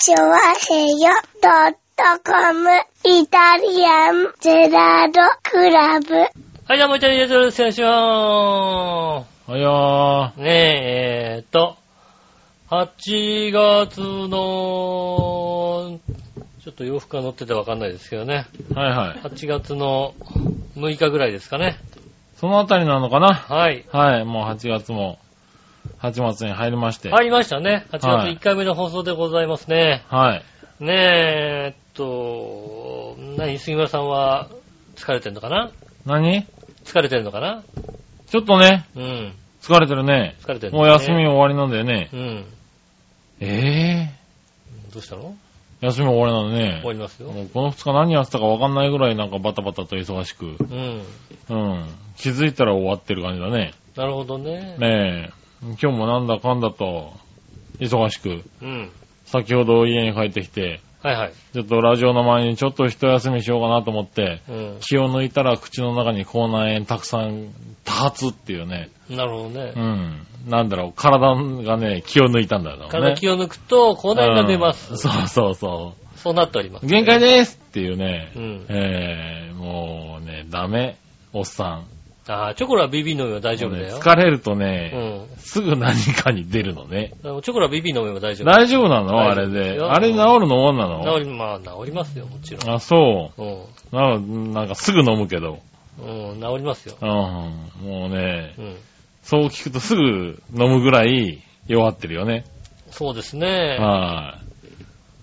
チョワヘヨドットコムイタリアンゼラードクラブ。はい、どうも、イタリアンジェラードです。よろしくおはいや願いしますねえ、えーっと、8月の、ちょっと洋服が乗っててわかんないですけどね。ー。はいはい。8月の6日ぐらいですかね。そのあたりなのかな？はい。はい、もう8月も、8月に入りまして。入りましたね。8月はい1回目の放送でございますね。はい。ねえ、えっと、何、杉村さんは疲れてんのかな？何？疲れてんのかな？ちょっとね、うん。疲れてるね。疲れてる、もう休み終わりなんだよね。うん。えどうしたの？え休み終わりなんだね終わ。りますよ。もうこの2日何やってたか分かんないぐらいなんかバタバタと忙しく。うん。うん。気づいたら終わってる感じだね。なるほどね。ねえ。今日もなんだかんだと、忙しく、うん。先ほど家に帰ってきて、はいはい。ちょっとラジオの前にちょっと一休みしようかなと思って、うん。気を抜いたら口の中に口内炎たくさん多発っていうね。なるほどねう。ん。なんだろう、体がね、気を抜いたんだよね。体気を抜くと、口内が出ます。うんそうそうそそうなっておりまう。す。限界ですっていうね。うんえー、もうね、ダメ。おっさん。ああ、チョコラ BB 飲めば大丈夫だよ。疲れるとうね、ん。すぐ何かに出るのね。チョコラ BB 飲めば大丈夫。大丈夫なの？大あれで。あれ治るのもんなの？治り、まあ治りますよ、もちろん。あ、そうん。う。ななんかすぐ飲むけど。うん、治りますよ。うん。もうね、うん。そう聞くとすぐ飲むぐらい弱ってるよね。そうですね。は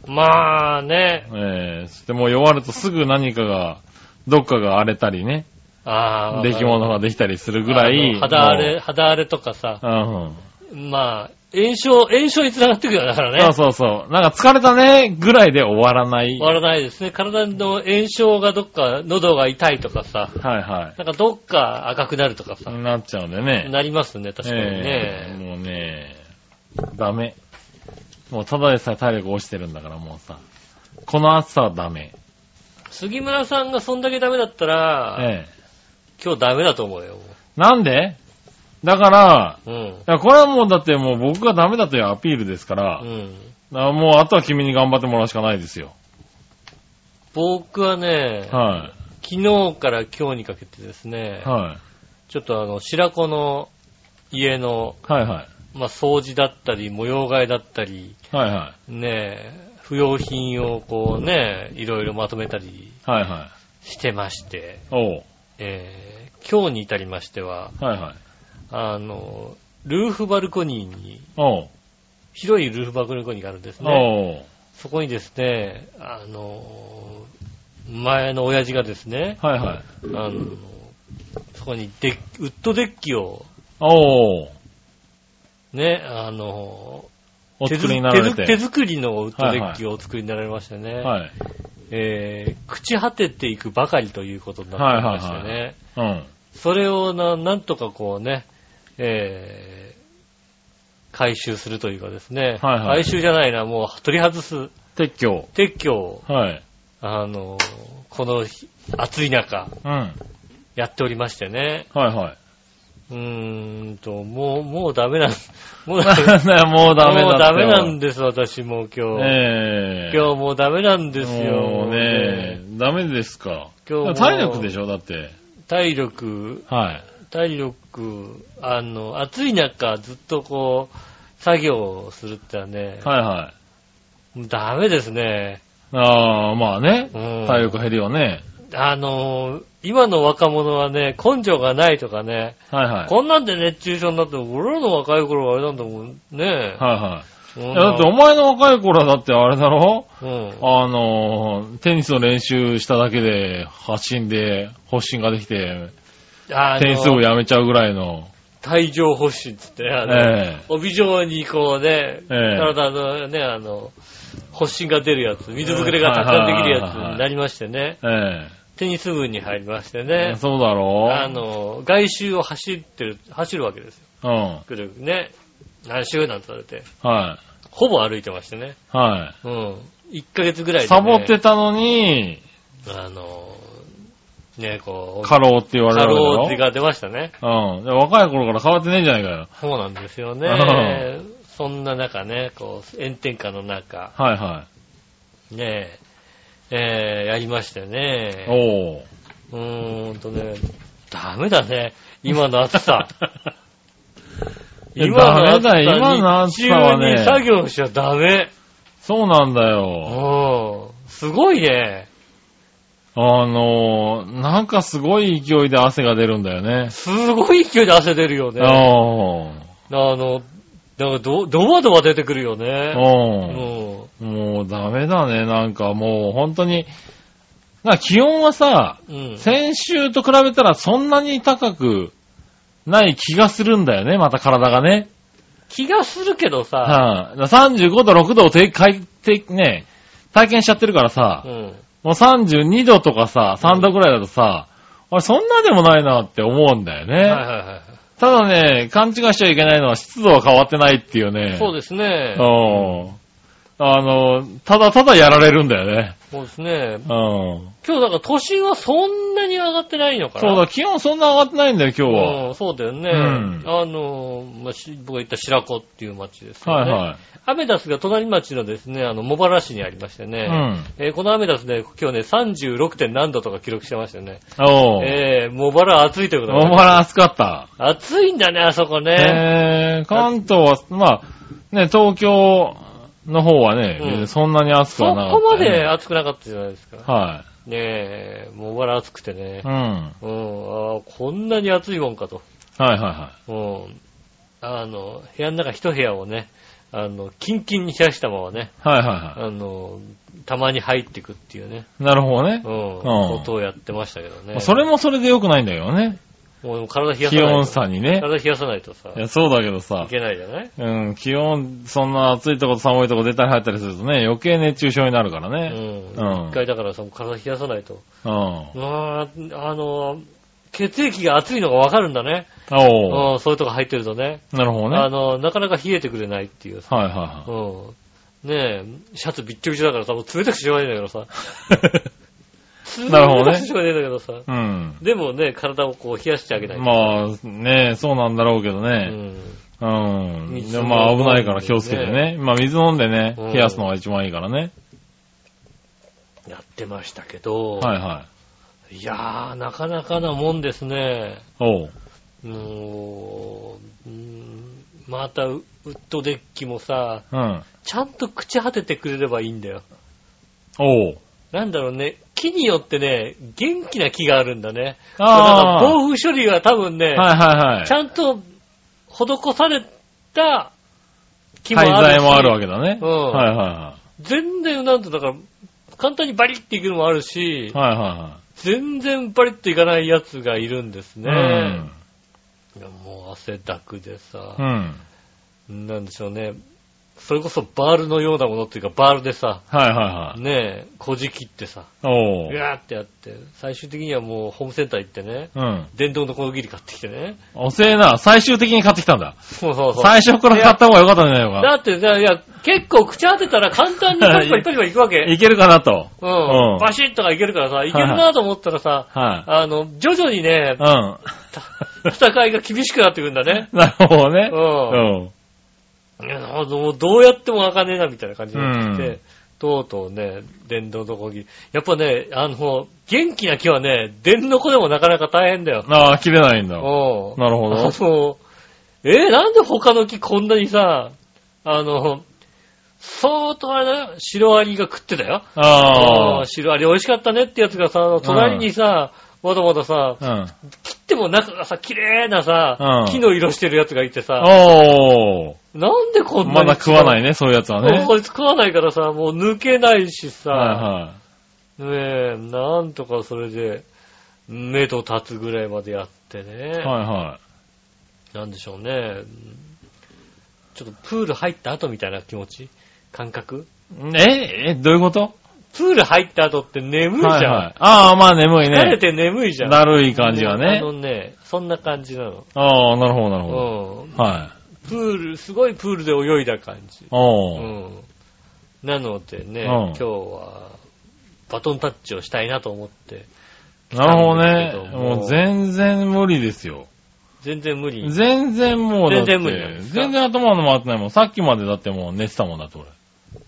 まあね。い。えー、そしてもう弱るとすぐ何かが、どっかが荒れたりね、ああ。出来物ができたりするぐらい。肌荒れ、肌荒れとかさ。もう。まあ、炎症、炎症につながってくるよ、だからうん。ね。そうそうそう。なんか疲れたね、ぐらいで終わらない。終わらないですね。体の炎症がどっか、喉が痛いとかさ。はいはなんかどっか赤くなるとかさ。い。なっちゃうんでね。なりますね、確かにええね。もうね、ダメ。もうただでさえ体力落ちてるんだからもうさ。この暑さはダメ。杉村さんがそんだけダメだったら、ええ今日ダメだと思うよ。なんで？だから、うん。いや、これはもうだってもう僕がダメだというアピールですから、うん。あもうあとは君に頑張ってもらうしかないですよ。僕はね、は昨日から今日にかけてですねい。、はちょっとあの、白子の家の、い。はいはい。まあ、掃除だったり、模様替えだったり、はいはねえ、不要品をこうね、いろいろまとめたりい。はいはい。してまして、おう。えー、今日に至りましては、はいはい。あの、ルーフバルコニーに。広いルーフバルコニーがあるんですね。そこにですね、あの、前の親父がですね、はいはい。あの、そこにデッウッドデッキを。ね、あの、お作りにな手作られて。手作りのウッドデッキをお作りになられましてね、はい。えー、朽ち果てていくばかりということになってましてね、はいうん。それをななんとかこうね、えー、回収するというかですね、はいはい回収じゃないな、もう取り外す、撤去。撤去を、はい。あの、この日暑い中、うん。はいやっておりましてね、はい。うーんと、もう、もうダメなん、もうなんだよ、もうダメもうダメなんです、私もう今日。ええ今日もうダメなんですよ。もうね、ダメですか。今日も体力でしょ、だって。体力、はい。体力、あの、暑い中ずっとこう、作業をするってのはね、はいはい。ダメですね。ああ、まあね。うん体力減るよね。あの、今の若者はね、根性がないとかね、はいはい。こんなんで熱中症になっても、俺らの若い頃はあれなんだもんね。はいはい。うんいやだってお前の若い頃はだってあれだろ？うん。あの、テニスの練習しただけで発信で発信ができて、あテニス部の、やめちゃうぐらいの。帯状発疹つって、あの、え帯状にこうね、ええ体のね、あの、発疹が出るやつ、水ぶくれがたくさんできるやつになりましてね、えテニス部に入りましてえね、そうだろあの、外周を走ってる、走るわけですよ。うん。ぐるぐるね。何周なんて言われて、はほぼ歩いてましてね。い。はうん。1ヶ月ぐらいい。で、ね。サボってたのに、あの、ね、こう、過労って言われ過るわけだろ労が出ましたね。うん。で若い頃から変わってねえんじゃないかよ。そうなんですよねう。そんな中ね、こう、炎天下の中、はいはねえ、えー、やりましたよい。ね。おー。うーんとね、ダメだね。今の暑さ。今の暑さ今の暑さはね作業しちゃダメ。そうなんだよ。うん。すごいね。あのー、なんかすごい勢いで汗が出るんだよね。すごい勢いで汗出るよね。ああの、なんかド、ドバドバ出てくるよあ。ね。うん。もうダメだね。なんかもう本当に、な気温はさ、うん。うん。先週と比べたらそんなに高くない気がするんだよね。また体がね。気がするけどさ、はい、35度、6度をてかいてね、体験しちゃってるからさ、うん。もう32度とかさ、3度くらいだとさ、あれそんなでもないなって思うんだよね。はいはいはい。ただね、勘違いしちゃいけないのは湿度は変わってないっていうね。そうですね。うん。あの、ただただやられるんだよね。そうですね。うん。今日だから都心はそんなに上がってないのかなそうだ、気温そんな上がってないんだよ、今日は。うん、そうだよね。うんあの、まあ、し僕が言った白子っていう町ですよね。はいはい。アメダスが隣町のですね、あの、茂原市にありましてね。うん。えーこのアメダスで今日ね、36. 点何度とか記録してましたよね。おう。えー、茂原暑いということで、大原暑かった。暑いんだね、あそこね。えー、関東は、まあ、ね、東京の方はね、うんそんなに暑くそはなかった、こまで暑くなかったじゃないですか。はねえ、茂原暑くてねい。う。ん。はいうん、あーこんなに暑いもんかと。はいはうん。あの、部屋の中一部屋をね、あの、キンキンに冷やしたままね、い。はいはいはあの、たまに入ってくっていうね、い。なるほどねう。ん、んことをやってましたけどね。それもそれで良くないんだけどね。もう体冷やさ気ないと。温差にね。体冷やさないとさ、いや、そうだけどさい。けないじゃない？うん、気温、そんな暑いとこと寒いとこ出たり入ったりするとね、余計熱中症になるからうね。ん。うん一回だからさ、体冷やさないと。うん。まあ、あの、血液が熱いのがわかるんだね。おう。うん、そういうとこ入ってるとね。なるほどね。はいあの、なかなか冷えてくれないっていうさ。はいはうん。ねえ、シャツびっちょびちょだからさ、もう冷たくしょうがないんだけどさ。い。なるほどねし。ょうがないんだけどさ。うん。でもね、体をこう冷やしてあげないと。まあ、ねそうなんだろうけどうね。ん。うん。水でもまあ危ないから気をつけてね。まあ水飲んでねうん、冷やすのが一番いいからね。やってましたけど、はいはい。いやー、なかなかなもんですね。おう。もう、うんまたウッドデッキもさ、うん。ちゃんと朽ち果ててくれればいいんだよ。おう。なんだろうね、木によってね、元気な木があるんだね。ああ。か暴風処理が多分ね、はいはいはい。ちゃんと施された木もあ廃るし。材もあるわけだね。うんはいは全然、なんとだから、簡単にバリッていくのもあるし、いはい。はいは全然バリッといかないやつがいるんですね。いはい。いやもう汗だくでさう、ん。うん。なんでしょうね。それこそバールのようなものっていうか、バールでさ、はいはいはい。ねえ、こじ切ってさ、おう。ぐわーってやって、最終的にはもうホームセンター行ってね、うん。電動のこぎり買ってきてね。遅えな。最終的に買ってきたんだ。そうそうそう。最初から買った方がよかったんじゃないのか。だってさ、いや、結構口当てたら簡単に パリパリパリパリいくわけ。いけるかなと。ううんん。バシッとかいけるからさ、いけるなと思ったらさ、はあの、徐々にねい。、うん。戦いが厳しくなってくるんだね。なるほどね。う。うんん。どうやっても開かねえなみたいな感じになってきて、うんとうとうね、電動のこぎり。やっぱね、あの、元気な木はね、電の子でもなかなか大変だよ。ああ、切れないんだ。うん。なるほどあの、えーなんで他の木こんなにさ、あの、相当あれだよ、シロアリが食ってたよ。あうんシロアリ美味しかったねってやつがさ、隣にさ、まだまださ、あ。うん。切っても中がさ、綺麗なさ、うん木の色してるやつがいてさ、おー。なんでこんなにまだ食わないいね、そういうやつはね。こいつ食わないからさ、もう抜けないしさ、はねえ、なんとかそれで、目と立つぐらいまでやってね、いはい。はいはなんでしょうね、ちょっとプール入った後みたいな気持ち？感覚？い。ええ、どういうこと？プール入った後って眠いじゃん。はいはい。ああ、まあ眠いね。疲れて眠いじゃん。だるい感じはあねの。ね、そんな感じなの。ああ、なるほどなるうほん。ど。はい。プール、すごいプールで泳いだ感じ。うおー。ん。なのでね、うん今日はバトンタッチをしたいなと思って。なるほどね。ももう全然無理ですよ。全然無理。全然もうだって、全然無理全然頭の回ってないもん。さっきまでだってもう寝てたもんだって俺。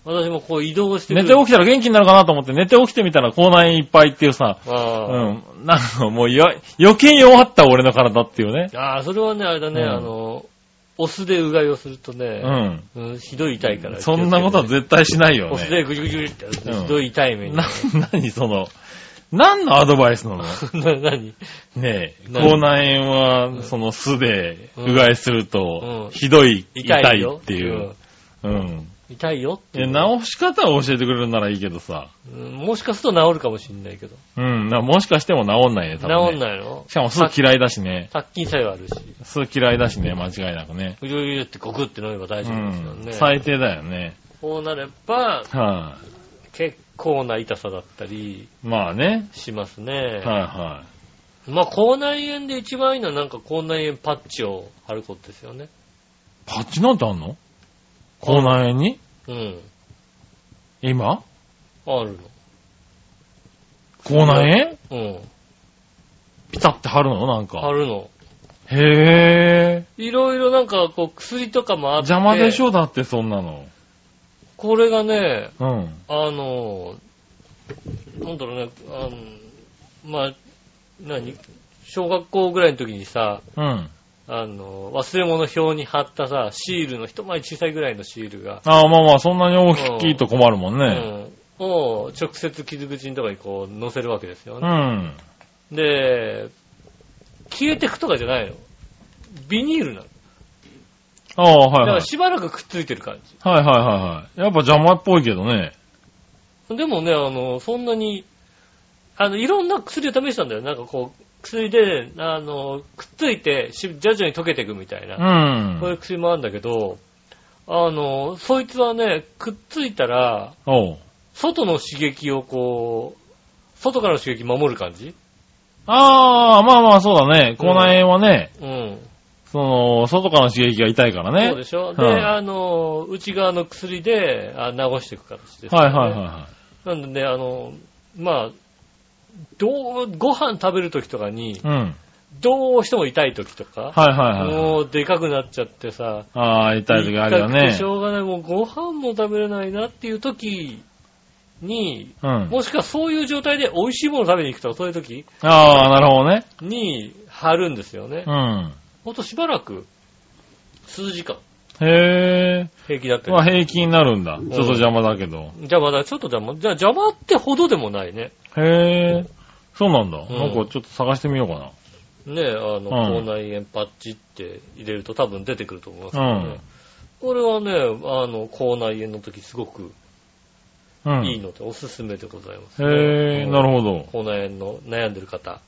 私もこう移動してく寝るて起きたら元気になるかなと思って寝て起きてみたら口内炎いっぱいっていうさ、うん。なんかもうよ余計弱った俺の体っていうね。ああ、それはね、あれだね、うんあの、お酢でうがいをするとうね、ん。うんひどい痛いから。そんなことは絶対しないよお酢ね。でぐじゅぐじゅってひどい痛い目に。な、なにその、何のアドバイスなの？な、何？ねえ、何？口内炎は、その酢でうがいするとう、んひどい、痛いっていう。うん。うん痛いよっていえ、う。直し方を教えてくれるならいいけどさ。うんもしかすると治るかもしれないけど。うん。なもしかしても治んないね、治多分、ね。んないの？しかも酢嫌いだしね。殺菌作用あるし。酢嫌いだしね、間違いなくね。ぐじゅぐじゅってゴクって飲めば大う丈夫ですよん。ね。最低だよね。こうなれば、は結構な痛さだったりい。まあね。しますね。はいはまあ、口内炎で一番いいのはなんか口内炎パッチを貼ることですよね。い。パッチなんてあんの？口内炎に？うん。今？ある口内炎？の。うん。ピタって貼るの？なん貼か。るの。へぇいろいろなんかこう薬とかもあー。って。邪魔でしょ？だってそんなの。これがね、うん。あの、なんだろうね、あの、まあ、何？小学校ぐらいの時にさ、うん。あの、忘れ物表に貼ったさ、シールの一回り小さいぐらいのシールが、ああ、まあまあ、そんなに大きいと困るもんね。うん、を直接傷口のとこにこう載せるわけですようね。ん。で、消えてくとかじゃないの。ビニールなの。ああ、はいだかはい。らしばらくくっついてる感じ。はいはいはいはい。やっぱ邪魔っぽいけどね。でもね、あの、そんなに、あの、いろんな薬を試したんだよ。なんかこう、薬で、あの、くっついて、し徐々に溶けていくみたいうな。んそう。いう薬もあるんだけど、あの、そいつはね、くっついたら。外の刺激をこう、外からの刺激守る感じ？ああ、まあまあそうだね。口内炎はね、うん。その、外からの刺激が痛いからね。そうでしょ？で、はいあの、内側の薬であ治していく形です、はいはいはいはなんでね、あの、まあ、どう、ご飯食べるときとかにい。、うん。どうしても痛いときとか、はいはいはい。もうでかくなっちゃってさ、ああ、痛い時あるよねし。ょうがない、もうご飯も食べれないなっていう時に、うん。もしくはそういう状態で美味しいもの食べに行くとか、そういう時ああ、なるほどね。に貼るんですよねう。ん。ほんとしばらく、数時間、へえ。平気だったまあり。平気になるんだ。ちょっと邪魔だけど。じゃあまだちょっと邪魔、じゃあ邪魔ってほどでもないね。へえ。そうなんだ。んなんかちょっと探してみようかな。ねえ、あの、うん口内炎パッチって入れると多分出てくると思いますけどね。うんこれはね、あの、口内炎の時すごくうん。いいのでおすすめでございます、へえ、なるほど。口内炎の悩んでる方。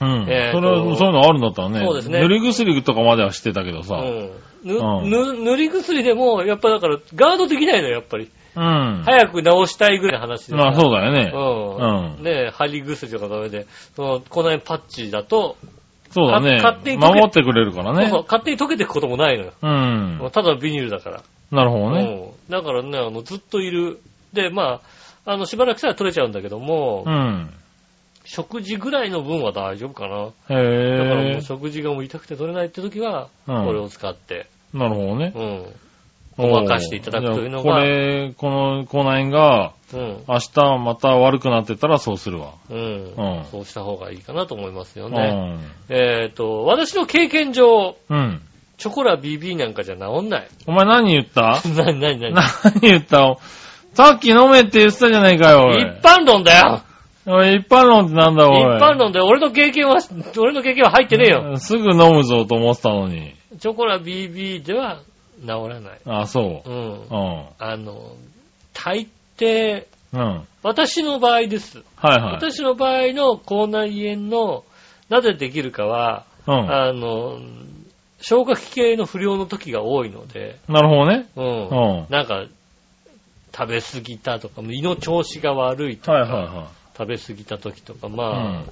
うん。えそれは、そういうのあるんだったらね。そうですね塗り薬とかまでは知ってたけどさ。うん。ぬ、うんぬ塗り薬でも、やっぱだから、ガードできないのよ、やっぱり。うん。早く治したいぐらいの話で。まあそうだよね。うん。うんねえ、貼り薬とかダメで、その、口内炎パッチだと、そうだね。か勝手に溶け守ってくれるからね。そうそう勝手に溶けていくこともないのよ。うん。ただのビニールだから。なるほどね。うん。だからね、あの、ずっといる。で、まあ、あの、しばらくしたら取れちゃうんだけども、うん。食事ぐらいの分は大丈夫かな。へだからもえう。食事がもう痛くて取れないって時は、うんこれを使って、なるほどね。うん。ごまかしていただくというのがこれ、この口内炎が、うん。明日また悪くなってたらそうするわ。うん。うんそうした方がいいかなと思いますようね。ん。えっ、と、私の経験上、うん。チョコラ BB なんかじゃ治んない。お前何言った？なになになに何言った？さっき飲めって言ってたじゃないかよ。一般論だよ一般論ってなんだ、おい。一般論で俺の経験は、俺の経験は入ってねえよ。すぐ飲むぞと思ってたのに。チョコラ BB では治らない。あ、そうう。ん。うん。あの、大抵、うん。はい私の場合です。はい。私の場合の口内炎の、なぜできるかは、うん。あの、消化器系の不良の時が多いので、なるほどね。うん。うんなんか、食べ過ぎたとか、胃の調子が悪いとか、はいはいは食べ過ぎた時とか、い。まあ、うん。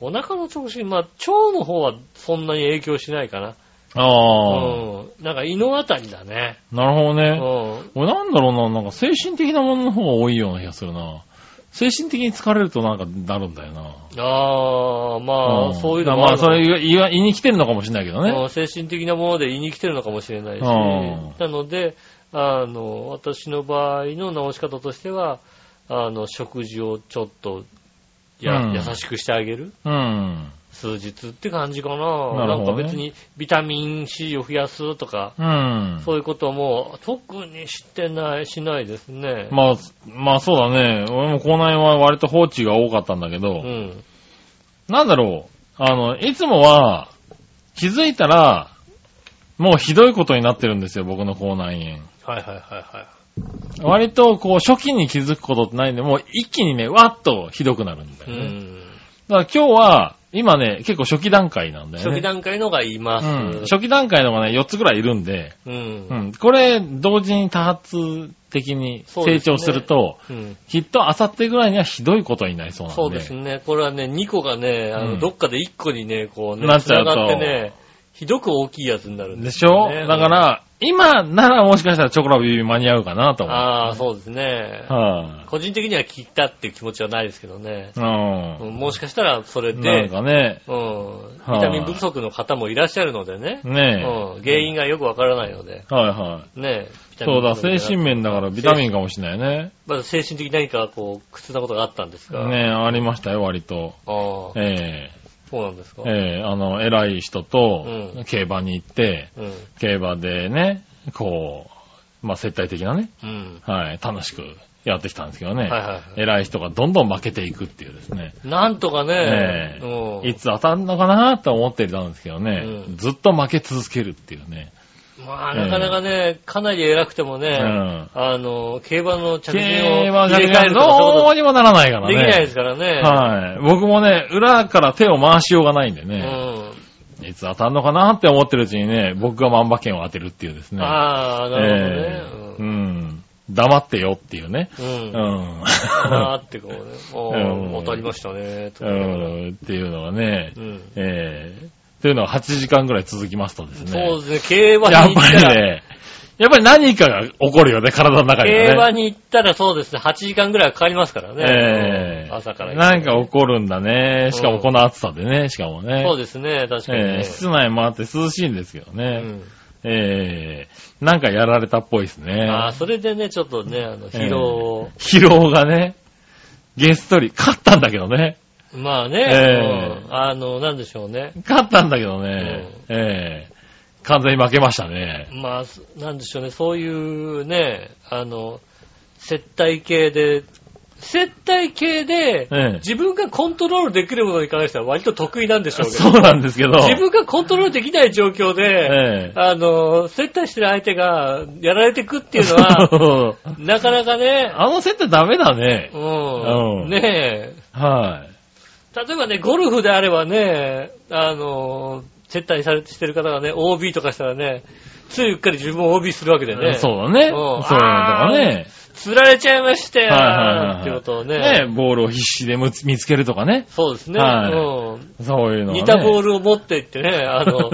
お腹の調子、まあ、腸の方はそんなに影響しないかな。ああ、うん。なんか胃のあたりだね。なるほどうね。ん。俺なんだろうな、なんか精神的なものの方が多いような気がするな。精神的に疲れるとなんかなるんだよな。ああ、まあ、んそういうのもまあ、それ言いに来てるのかもしれないけどね。うん精神的なもので言いに来てるのかもしれないし、うんなので、あの、私の場合の直し方としては、あの、食事をちょっと、や、うん優しくしてあげるうん。数日って感じかな。なねなんか別にビタミン C を増やすとか、うん。そういうことはもう特にしてない、しないですね。まあ、まあそうだね。俺も口内は割と放置が多かったんだけど、うん。なんだろう。あの、いつもは、気づいたら、もうひどいことになってるんですよ、僕の口内炎。はいはいはいはい。割と、こう、初期に気づくことってないんで、もう一気にね、わっとひどくなるんだうよね。ん。だから今日は、今ね、結構初期段階なんだよね。初期段階のがいます。うん。初期段階のがね、4つぐらいいるんで、うんう。ん。これ、同時に多発的に成長すると、うんきっとあさってぐらいにはひどいことになりそうなんで。そうですね。これはね、2個がね、あの、うんどっかで1個にね、こうね、なっちゃうと繋がってね、ひどく大きいやつになるんでですよ、しょ、ね。だから、今ならもしかしたらチョコラビビ間に合うかなと思う。ああ、そうですね。は個人的には切ったっていう気持ちはないですけどね。い、うん。うんもしかしたらそれなんで、かね、うん、はいビタミン不足の方もいらっしゃるのでね。ねうん、原因がよくわからないので。え。はいはい。ねそうだ、精神面だからビタミンかもしれないね。まず精神的に何かこう、苦痛なことがあったんですか？ねえ、ありましたよ、割と。ああ、えそうなんですか？えええあの、偉い人とうん競馬に行って、うん。競馬でね、こう、まあ、接待的なね、うん。はい、楽しくやってきたんですけどね。はいはいはい偉い人がどんどん負けていくっていうですね。なんとかね、いつ当たんのかなと思ってたんですけどね、うんずっと負け続けるっていうね。まあ、なかなかね、かなり偉くてもね、うんあの、競馬の着順を競馬じゃ入れ替えるとかそういうこどうにもならないからね。とできないですからね。はい。僕もね、裏から手を回しようがないんでうね、ん。いつ当たんのかなって思ってるうちにね、僕が万馬券を当てるっていうですね。ああ、なるええほどね。うん。黙ってよっていうね。うん。ううん。ん。あーってこうね、おうんー当たりましたね、とうん。っていうのがね、うん。ええというのが8時間ぐらい続きますとですね。そうですね、競馬やっぱりに行ったら、ね、やっぱり何かが起こるよね、体の中に。競馬に行ったらそうですね、8時間ぐらいかかりますからね。ええうん朝から。なんか起こるんだね。しかもこの暑さでね、しかもね。そうですね、確かにね。ええ室内もあって涼しいんですけどうね。ん。ええなんかやられたっぽいですね。ああ、それでね、ちょっとね、あの、疲労を。疲労がね、げっそり、勝ったんだけどね。まあね、ええうんあの、なんでしょうね。勝ったんだけどね。ええ完全に負けましたね。まあ、すなんでしょうね、そういうね、あの、接待系で、接待系で、ええ自分がコントロールできるものに関しては割と得意なんでしょうけど、そうなんですけど。自分がコントロールできない状況で、ええあの、接待してる相手がやられてくっていうのは、なかなかね、あの設定ダメだね。うん、うんねはい。え、例えばね、ゴルフであればね、あの、接待されてしてる方がね、OB とかしたらね、ついうっかり自分も OB するわけでね。そうだね。うんそういうのとかね。釣られちゃいましたよ、はいはいはいはいってことをね。ね、ボールを必死で見つけるとかね。そうですね。はいうんそういうの。似たボールを持っていってね、あの、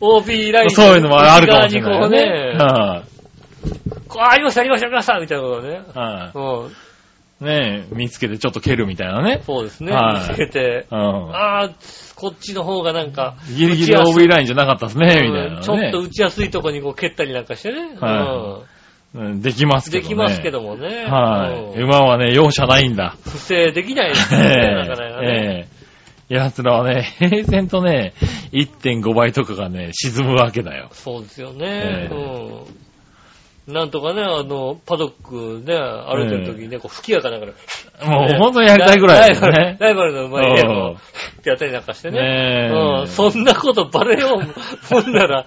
OB ラインそういうのもあるかもしれない。こうね、はこうありました、ありました、ありました、みたいなことをね。い。はうん。い。ね見つけてちょっと蹴るみたいなね。そうですね。はい見つけて、うん。ああ、こっちの方がなんか、ギリギリ打ちやすい OB ラインじゃなかったですね、みたいなね。ちょっと打ちやすいとこにこう蹴ったりなんかしてね。はうんできまうん。すけどね。できますけどもね。はい。うん馬はね、容赦ないんだ。不正できないですよね、なかなかね。ええ奴らはね、平然とね、1.5倍とかがね、沈むわけだよ。そうですよえね。えうん。なんとかね、あの、パドックね、歩いてる時にね、こう、吹き矢かなんかで、もう本当にやりたいぐらいだよね。ライバルの馬にね、うんこうってやったりなんかしてね。うん。そんなことバレようもんなら、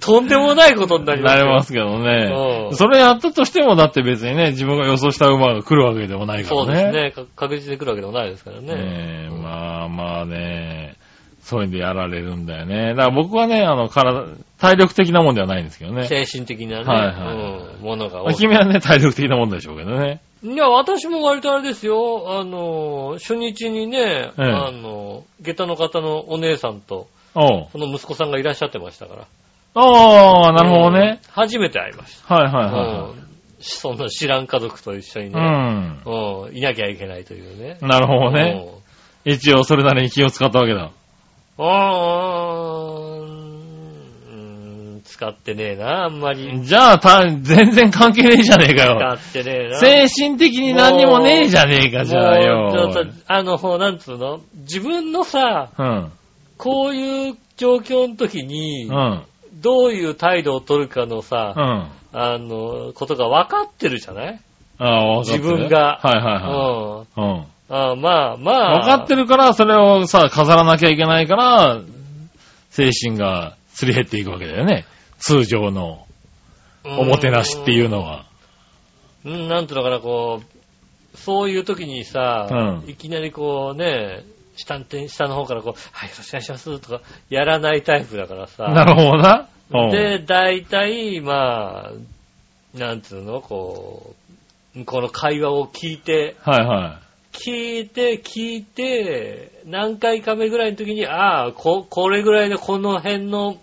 とんでもないことになりますよ。なりますけどねう。んそれやったとしても、だって別にね、自分が予想した馬が来るわけでもないからね。そうですね。か確実に来るわけでもないですからね。ねえまあまあね、そういうんでやられるんだよね。だから僕はね、あの、体、体力的なもんではないんですけどね。精神的なね、はいはいうん、ものがま多い。あ君はね、体力的なもんでしょうけどね。いや、私も割とあれですよ。あの、初日にね、ええあの、下駄の方のお姉さんと。その息子さんがいらっしゃってましたから。ああ、なるほどね。うん。初めて会いました。はいはいはそんな知らん家族と一緒にうね、ん。うん、いなきゃいけないというね。なるほどね。一応それなりに気を使ったわけだ。うーうん使ってねえな、あんまり。じゃあ、た、全然関係ねえじゃねえかよ。使ってねえな。精神的に何にもねえじゃねえか、じゃあよ。ちょっとあの、ほうなんつうの？自分のさ、うん。こういう状況の時にう、ん。どういう態度を取るかのさ、うん。あの、ことが分かってるじゃない？ああ、分かってる自分がはいはいはうん。い。うん。あまあまあ。分かってるから、それをさ、飾らなきゃいけないから、精神がすり減っていくわけだよね。通常のおもてなしっていうのは。うん、なんていうのかな、こう、そういう時にさ、うんいきなりこうね、下の下の方からこう、はい、よろしくお願いしますとか、やらないタイプだからさ。なるほどな。うんで、大体、まあ、なんつうの、こう、この会話を聞いて、はいは聞いて、聞いて、何回か目ぐらいの時に、ああ、こ、これぐらいのこの辺の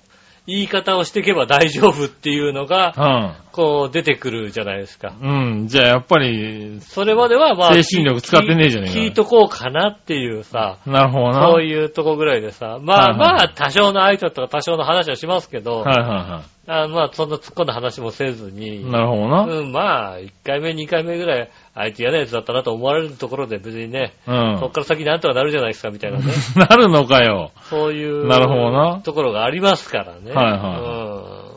言い方をしていけば大丈夫っていうのが、い。こう出てくるじゃないですか。うん。うん。じゃあやっぱり、それまではまあ、精神力使ってねえじゃねえか聞いとこうかなっていうさ、なるほどな。そういうとこぐらいでさ、まあはいはいまあ、多少の挨拶とか多少の話はしますけど、はいはあまあ、そんな突っ込んだ話もせずいに、はい。なるほどな。うん、まあ、1回目、2回目ぐらい、あいつ嫌なやつだったなと思われるところで別にね、うん。そっから先なんとかなるじゃないですか、みたいなね。なるのかよ。そういう、なるほどなところがありますからね。はいは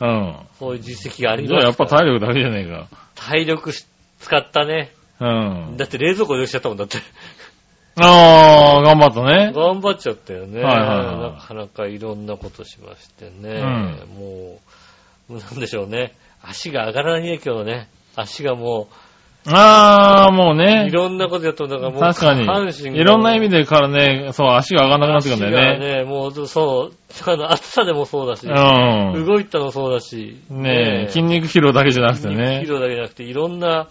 うん。うん。そういう実績がありじゃあますから。やっぱ体力だけじゃねえか。体力し使ったね。うん。だって冷蔵庫でしちゃったもんだって。ああ、頑張ったね。頑張っちゃったよね。はいはいはいなかなかいろんなことしましてね。うんもう、なんでしょうね。足が上がらないね、今日ね。足がもああ、もうう、ねい。ろんなことやったんだから、もう、確かに下半身。がいろんな意味でからね、そう、足が上がんなくなってくるんだよ足ね。がね、もう、そう、あの、暑さでもそうだし、う動いたのもそうだし、ん。ねえ、筋肉疲労だけじゃなくて筋肉ね疲。労だけじゃなくて、いろんな、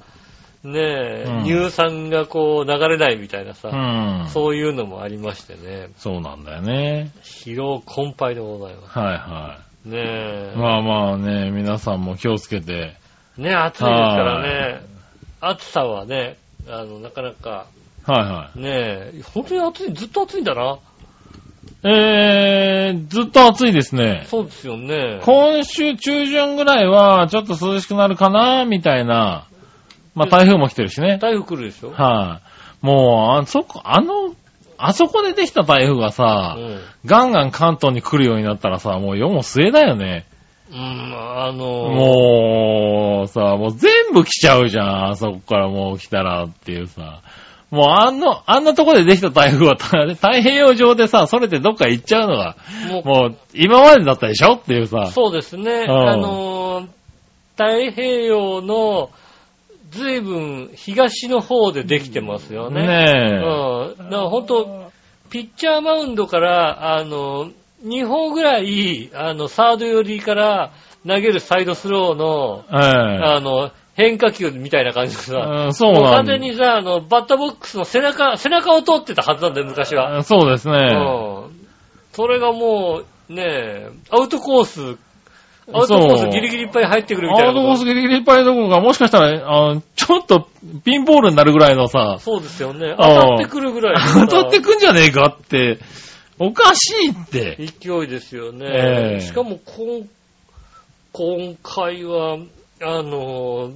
ねえ、うん乳酸がこう流れないみたいなさ、うん。そういうのもありましてね、そうなんだよね。疲労困憊でございます。はいはねえ。い。まあまあね、皆さんも気をつけて。ね暑いですからね、暑さはね、あの、なかなか、はいはねえ、本当に暑い、ずっと暑いんだな。い。えー、ずっと暑いですね。そうですよね。今週中旬ぐらいは、ちょっと涼しくなるかな、みたいな。まあ台風も来てるしね。台風来るでしょ？はい、もう、あそこ、あの、あそこでできた台風がさ、うん。ガンガン関東に来るようになったらさ、もう世も末だよね。うん、あの、もう、さ、もう全部来ちゃうじゃん。あそこからもう来たらっていうさ。もうあんの、あんなとこでできた台風はた 太平洋上でさ、それてどっか行っちゃうのが、もうもう今までだったでしょっていうさ。そうですね。うんあのー、太平洋の随分東の方でできてますよね。ねうん。だから本当ピッチャーマウンドから、あの、2歩ぐらい、あの、サード寄りから投げるサイドスローの、え。えあの、変化球みたいな感じでえさ、うんそうなんだ全にさ、あの、バッターボックスの背中、背中を通ってたはずなんだよ、昔は。そうですね。うん。それがもう、ねえ、アウトコース、アウトコースギリギリいっぱい入ってくるみたいな。アウトコースギリギリいっぱいどころか、もしかしたら、あの、ちょっとピンボールになるぐらいのさ、そうですよね。ん当たってくるぐらい当たってくんじゃねえかって、おかしいって。勢いですよね。ええしかも、こん今回は、あの、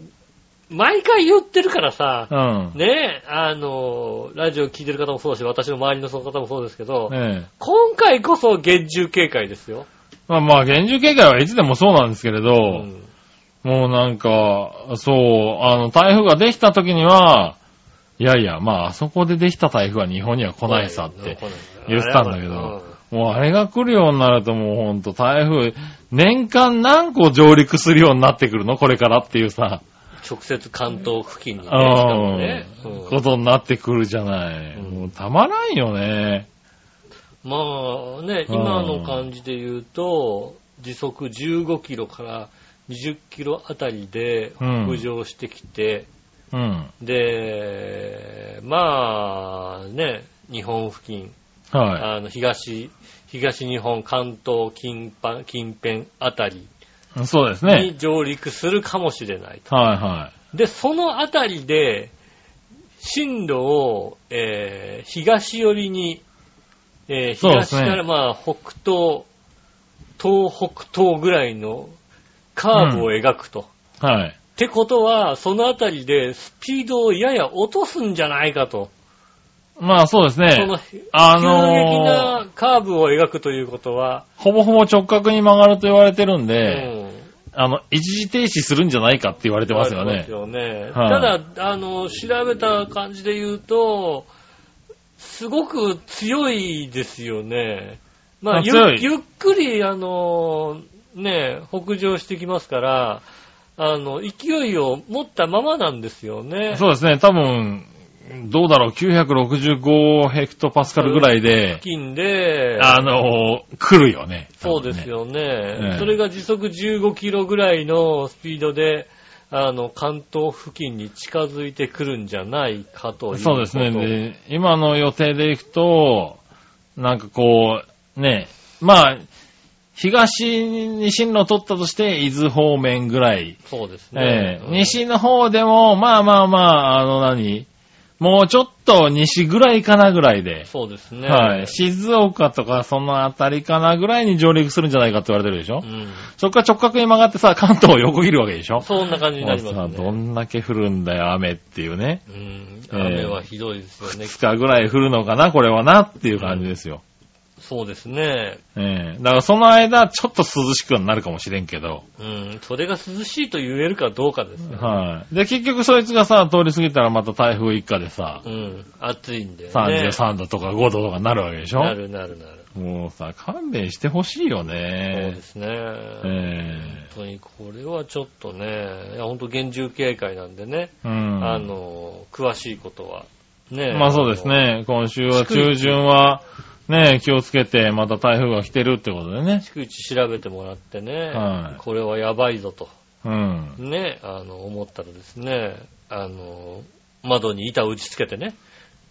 毎回言ってるからさ、うん。ねえ、あの、ラジオ聞いてる方もそうだし、私の周りのその方もそうですけど、ねえ。今回こそ厳重警戒ですよ。まあまあ、厳重警戒はいつでもそうなんですけれど、うんもうなんか、そう、あの、台風ができた時には、いやいや、まあ、あそこでできた台風は日本には来ないさって言ってたんだけど、うんもうあれが来るようになるともうほんと台風、年間何個上陸するようになってくるのこれからっていうさ、直接関東付近にね、ね。ん、うん。ことになってくるじゃない。うん。もうたまらんよね。まあね、うん。今の感じで言うと、時速15キロから20キロあたりで北上してきて、うん。で、まあね、日本付近、はあの東、東日本、関東近辺近辺あたりそうですね。に上陸するかもしれないと。はいはで、そのあたりで、進路を、えー東寄りに、えー東からまあ北東、東北東ぐらいのカーブを描くと。い。はい。ってことは、そのあたりでスピードをやや落とすんじゃないかと。まあそうですね。その、あ急激なカーブを描くということは、ほぼほぼ直角に曲がると言われてるんうで、ん。あの、一時停止するんじゃないかって言われてますよねあります。よね。はいただ、あの、調べた感じで言うと、すごく強いですよね。まあ、ゆっくり、あの、ね、北上してきますから、あの、勢いを持ったままなんですよね。そうですね。多分、どうだろう、965ヘクトパスカルぐらいで付、近で、あのー来るよね。そうですよね。えそれが時速15キロぐらいのスピードで、あの、関東付近に近づいてくるんじゃないかという。そうですね。で、今の予定で行くと、なんかこう、ね、まあ、東に進路を取ったとして、伊豆方面ぐらい。そうですねえ。え西の方でも、まあまあまあ、あの何もうちょっと西ぐらいかなぐらいで。そうですね。はい。静岡とかそのあたりかなぐらいに上陸するんじゃないかって言われてるでしょ、うん。そっから直角に曲がってさ、関東を横切るわけでしょ？そんな感じになりますね。さどんだけ降るんだよ、雨っていうね。うん。ええ雨はひどいですよね。2日ぐらい降るのかな、これはなっていう感じですよ。そうですね。ええだからその間、ちょっと涼しくはなるかもしれんけど。うん。それが涼しいと言えるかどうかですね。はい。で、結局そいつがさ、通り過ぎたらまた台風一過でさ、うん。暑いんで、ね。33度とか5度とかになるわけでしょ？なるなるなる。もうさ、勘弁してほしいよそうねで。すね。え本当にこれはちょっとね、いや本当厳重警戒なんでね、えうん。あの、詳しいことは、ね。まあそうですね。今週は中旬は、ね、気をつけて、また台風が来てるってことでね。逐一調べてもらってね、はいこれはやばいぞと、うん。ね、あの、思ったらですね、あの、窓に板を打ち付けてね、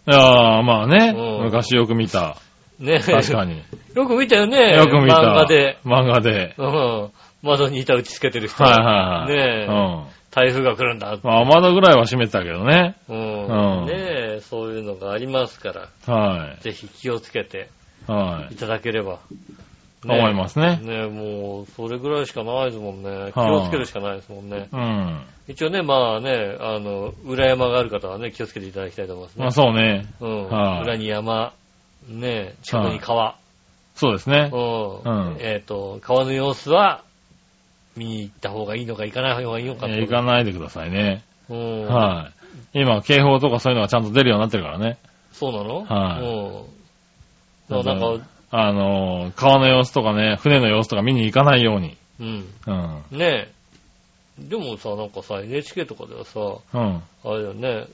いやー、まあね、うん昔よく見た。ね、確かに。よく見たよね、よく見た。漫画で、漫画で。うん、窓に板打ち付けてる人、はいはいはい。ねえうん。台風が来るんだ、まあ、窓ぐらいは閉めてたけどね。うんうんね、そういうのがありますから、はぜひ気をつけてい。はいい。ただければ。思いますね。ねもう、それぐらいしかないですもんね。気はいをつけるしかないですもんね。うん。一応ね、まあね、あの、裏山がある方はね、気をつけていただきたいと思いますね。まあそうね。うん。はい裏に山、ね、近くに川。そうですねう。ん。うんえっ、と、川の様子は、見に行った方がいいのか行かない方がいいのかえー行かないでくださいね。うん。はい。今、警報とかそういうのがちゃんと出るようになってるからね。そうなの？はいうん。だからなんか、あのー、川の様子とかね、船の様子とか見に行かないように。うん。うん。ねえ。でもさ、なんかさ、NHK とかではさ、うん。あれだよね、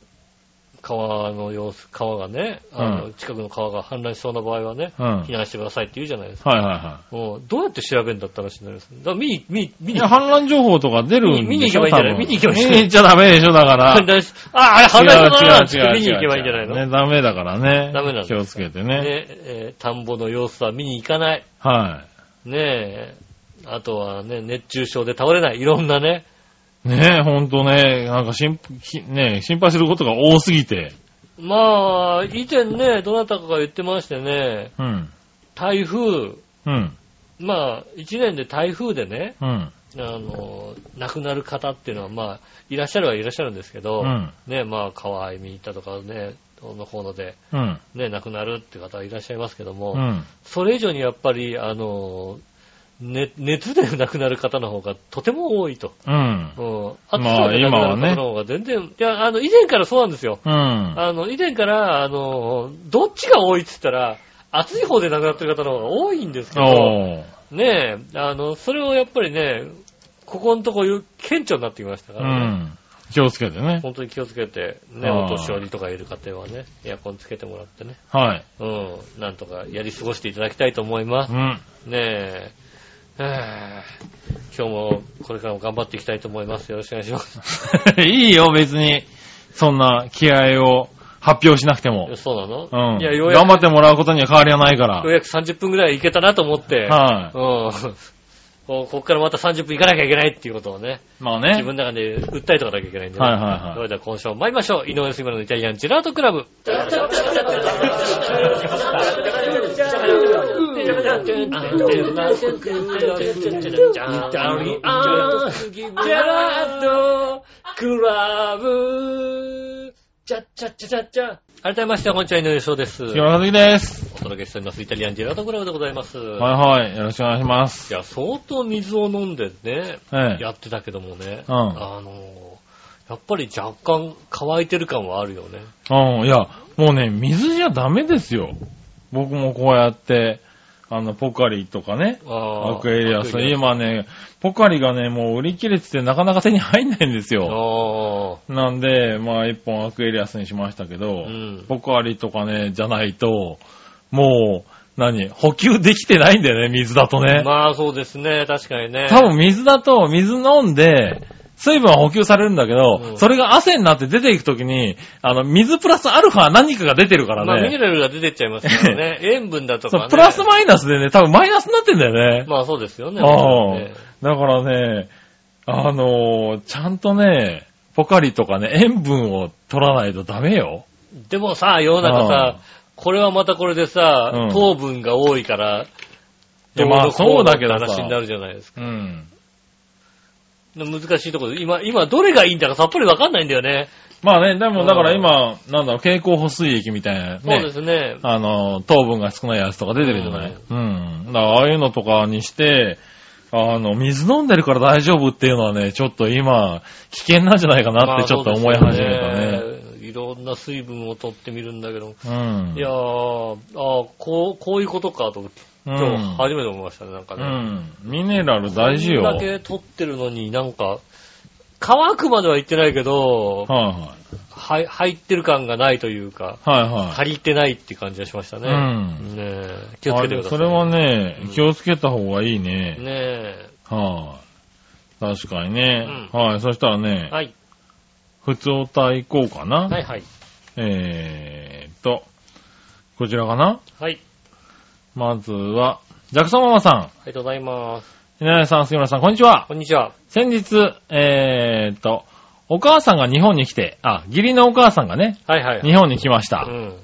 川の様子、川がね、あの、う近くの川が氾濫しそうな場合はね、うん。避難してくださいって言うじゃないですか。はいはいはうんどうやって調べるんだったらしいんですだ見に、見に、見い。いにや、、氾濫情報とか出るんで見に行けばいいんじゃない？見に行けばいいんじゃない？見に行っちゃダメでしょ、だから。氾濫し、あ、あれ氾濫したなーって見に行けばいいんじゃないの？ね、ダメだからね。ダメなんです気をつけてねね。えー田んぼの様子は見に行かない。はねえ。あとはね、熱中症で倒れない。いろんなね。い。ねほんとね、なんか心、きね心配することが多すぎて。まあ、以前ね、どなたかが言ってましてね、うん。台風、うん。まあ、一年で台風でね、うん。あの、亡くなる方っていうのは、まあ、いらっしゃるはいらっしゃるんですけど、うん。ね、まあ、川合見に行ったとかね、どうのこうので、うん。ね、亡くなるって方はいらっしゃいますけども、うん。それ以上にやっぱり、あの、ね、熱で亡くなる方の方がとても多いと。うん。うん。まあ暑さで亡くなる方の方が全然、いや、あの、以前からそうなんですよ。うん。あの、以前から、あの、どっちが多いって言ったら、暑い方で亡くなってる方の方が多いんですけど。ねえ、あの、それをやっぱりね、ここのところ顕著になってきましたかうらね。ん。気をつけてね。本当に気をつけて、ね、はいお年寄りとかいる方はね、エアコンつけてもらってね、はい。うん、なんとかやり過ごしていただきたいと思いますう。ん。ねえ、今日もこれからも頑張っていきたいと思います。よろしくお願いします。いいよ、別に。そんな気合を発表しなくても。そうなの？うん。いや、ようやく、頑張ってもらうことには変わりはないからよう。やく30分くらいいけたなと思って、はうん。こうここからまた30分行かなきゃいけないっていうことをね、まあね。自分の中で訴えとかなきゃいけないんでね。はいはいはいそれでは今週も参りましょう。井上杉村のイタリアンジェラートクラブ。改めまして、こんにちは、井上翔です。木村和樹です。お届けしております、イタリアンジェラートクラブでございます。はいはい。よろしくお願いします。いや、相当水を飲んでね、ええ。やってたけどもね、うんあの、やっぱり若干乾いてる感はあるよね。うん、いや、もうね、水じゃダメですよ。僕もこうやって、あの、ポカリとかね、あアクエリアス。今ね、ポカリがね、もう売り切れててなかなか手に入んないんですよ。あなんで、まあ一本アクエリアスにしましたけど、うんポカリとかね、じゃないと、もう、何補給できてないんだよね、水だとあ。ね。まあそうですね、確かにね。多分水だと、水飲んで、水分は補給されるんだけど、うんそれが汗になって出ていくときに、あの、水プラスアルファ何かが出てるからまあミネね。ラルが出てっちゃいますからね。塩分だとかね。そう、プラスマイナスでね、多分マイナスになってんだよね。まあそうですよね。ああねだからね、あのーちゃんとね、ポカリとかね、塩分を取らないとダメよ。でもさ、世の中あさ、これはまたこれでさ、うん糖分が多いから、いやまあそうだけどさ話になるじゃないですか。うん。難しいところで、今、今どれがいいんだかさっぱりわかんないんだよね。まあね、でもだから今、なんだろう、蛍光補水液みたいなね。そうですね。あの、糖分が少ないやつとか出てるじゃない。うん。だからああいうのとかにして、あの、水飲んでるから大丈夫っていうのはね、ちょっと今、危険なんじゃないかなってちょっと思い始めたね。いろんな水分を取ってみるんだけど。うん。いやー、あーこう、こういうことかと、今日初めて思いましたね、なんかうね。ん。ミネラル大事よ。こんだはいけ取ってるのになんか、乾くまでは言ってないけど、ははい、入ってる感がないというか、い。はいはい。足りてないって感じがしましたね。うんねえ気をつけてください。それはねうん、気をつけた方がいいね。ねえ。はい。確かにね。うはい。そしたらね、はい。普通おた行こうかな。はいはい。えーっと、こちらかなはい。まずは、ジャクソンママさん。ありがとうございます。稲谷さん、杉村さん、こんにちは。こんにちは。先日、えーっと、お母さんが日本に来て、あ、義理のお母さんがね、はいはい。日本に来ましたう。ん。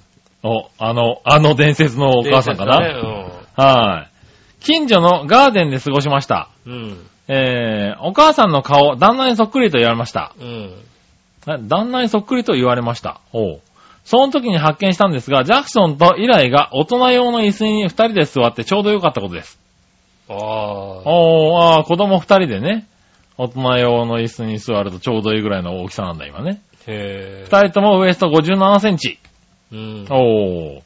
お、あの、あの伝説のお母さんかな、伝説だねはい。近所のガーデンで過ごしました。うん。えー、お母さんの顔、旦那にそっくりと言われました。うん。旦那にそっくりと言われました。おうその時に発見したんですが、ジャクソンとイライが大人用の椅子に二人で座ってちょうどよかったことです。ああ。あー子供二人でね、大人用の椅子に座るとちょうどいいぐらいの大きさなんだ、今ね。へえ。二人ともウエスト57センチ。うん。おー。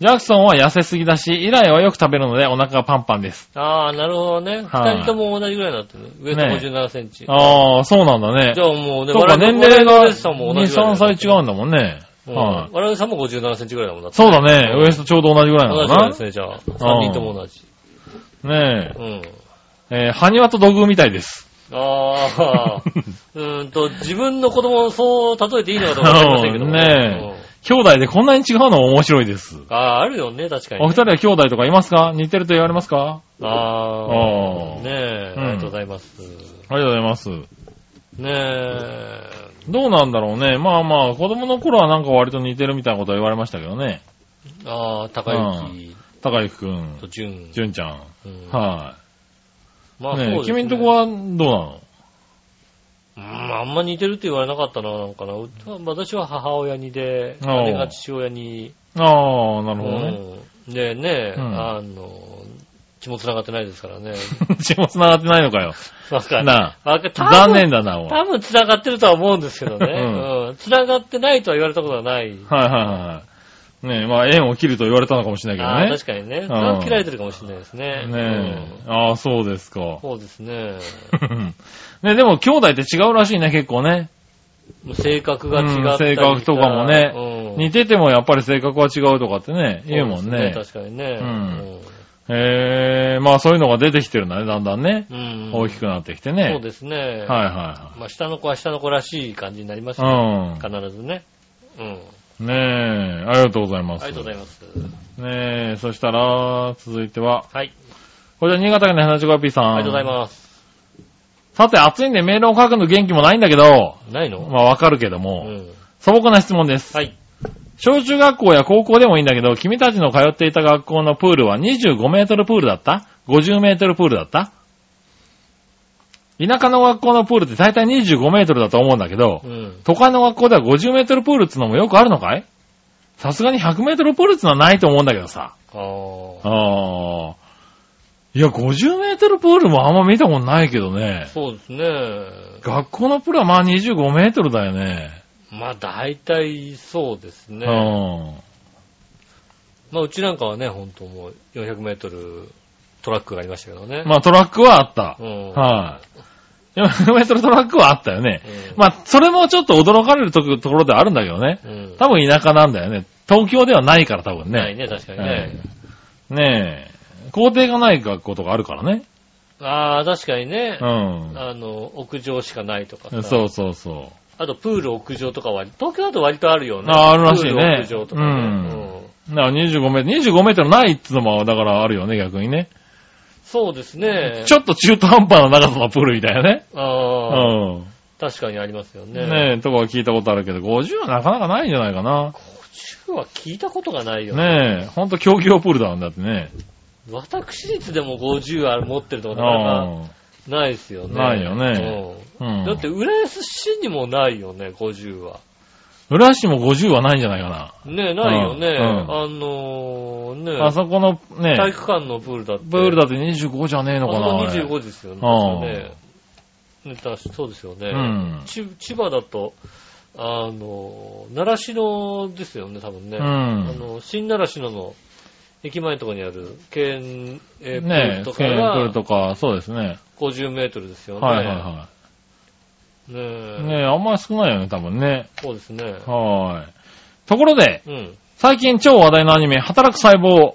ジャクソンは痩せすぎだし、イライはよく食べるのでお腹がパンパンです。ああ、なるほどね。はい二人とも同じぐらいになってる。上とね57センチ。あー、そうなんだねじ。ゃあもうね、そうか、年齢が我々のウエストさんも2、同じぐらい3歳違うんだもんね。うんはい。我々さんも57センチぐらいだもんだそうだね。ウエストちょうど同じぐらいな同のかなじぐらいですね、じゃあ。三人とも同じ。ねうん。え。えー、ハニワと土偶みたいです。ああ、うーんと、自分の子供をそう例えていいのかどうかわかりませんけども。ね兄弟でこんなに違うのも面白いです。うんああ、あるよね、確かにね。お二人は兄弟とかいますか？似てると言われますか？あああ、ーねえ、うんありがとうございます。ありがとうございます。ねえ、どうなんだろうね。まあまあ、子供の頃はなんか割と似てるみたいなことは言われましたけどね。ああ、高雪高雪くんと、純。純ちゃん。うんはい。まあそうですね。君んとこはどうなの？うん、あんま似てるって言われなかったな、なんかな。う私は母親にで、姉が父親に。ああ、なるほどね。うんでね、うんあの、血も繋がってないですからね。血も繋がってないのかよ。わかる。なあ、残念だな、もう。多分繋がってるとは思うんですけどね。ううん。繋がってないとは言われたことはない。はいはいはい。ねえ、まあ縁を切ると言われたのかもしれないけど確かにね。んそれは切られてるかもしれないですね。ね。ねえ。ああ、そうですかうん。そうですね。ねでも兄弟って違うらしいね、結構ね。性格が違ったりうん性格とかもねうん似ててもやっぱり性格は違うとかってね、言うもんね。ね確かにね。うんへえ、まあそういうのが出てきてるんだね、だんだんね。うん。うん大きくなってきてね。そうですね。はいはまあ、下の子は下の子らしい感じになりますいよ。はい。必ずね。うん。うん。ねえ、ありがとうございます。ありがとうございます。ねえ、そしたら、続いては、はい。これは新潟県の花ちこぴーさん。ありがとうございます。さて、暑いんでメールを書くの元気もないんだけど、ないの？まあわかるけどうも、ん。素朴な質問です。はい。小中学校や高校でもいいんだけど、君たちの通っていた学校のプールは25メートルプールだった ?50 メートルプールだった？田舎の学校のプールって大体25メートルだと思うんだけどう、ん。都会の学校では50メートルプールってのもよくあるのかい？さすがに100メートルプールってのはないと思うんだけどさ。あーああ。いや、50メートルプールもあんま見たことないけどね。そうですね。学校のプールはまあ25メートルだよね。まあ、大体そうですね。うん。まあ、うちなんかはね、ほんともう400メートルトラックがありましたけどね。まあトラックはあった。うん。はい、400メートルトラックはあったよね。うんまあ、それもちょっと驚かれるところではあるんだけどね。うん。多分田舎なんだよね。東京ではないから多分ね。ないね、確かにね。はいねえ。校庭がない学校とかあるからね。ああ、確かにねう。ん。あの、屋上しかないとかさ。そうそうそあと、プール屋上とかは、東京だと割とあるよね。ああるらしいねプール屋上とかね。うんう。だから25メートル、25メートルないっつうのも、だからあるよね、逆にね。そうですね。ちょっと中途半端な長さのプールみたいなね。ああ、うん。確かにありますよね。ねえ、とかは聞いたことあるけど、50はなかなかないんじゃないかな。50は聞いたことがないよね。ねえ、ほんと競技用プールだもんだってね。私立でも50ある持ってるとこなかなかうないですよね。ないよね。うん。だって、浦安市にもないよね、50は。浦安市も50はないんじゃないかねないよね。うんあのーねな。あそこのね、体育館のプールだって。プールだって25じゃねえのかな。あそこあれ25ですよね。うんねそうですよね。うんち千葉だと、あの、習志野ですよね、多分ね。うんあの、新習志野の駅前のところにある、県、えープーねえ、ルとかケンプールがとか、そうですね。50メートルですよね。はいはいはねえい。ねえ、あんまり少ないよね、多分ね。そうですね。はい。ところで、うん。最近超話題のアニメ、働く細胞、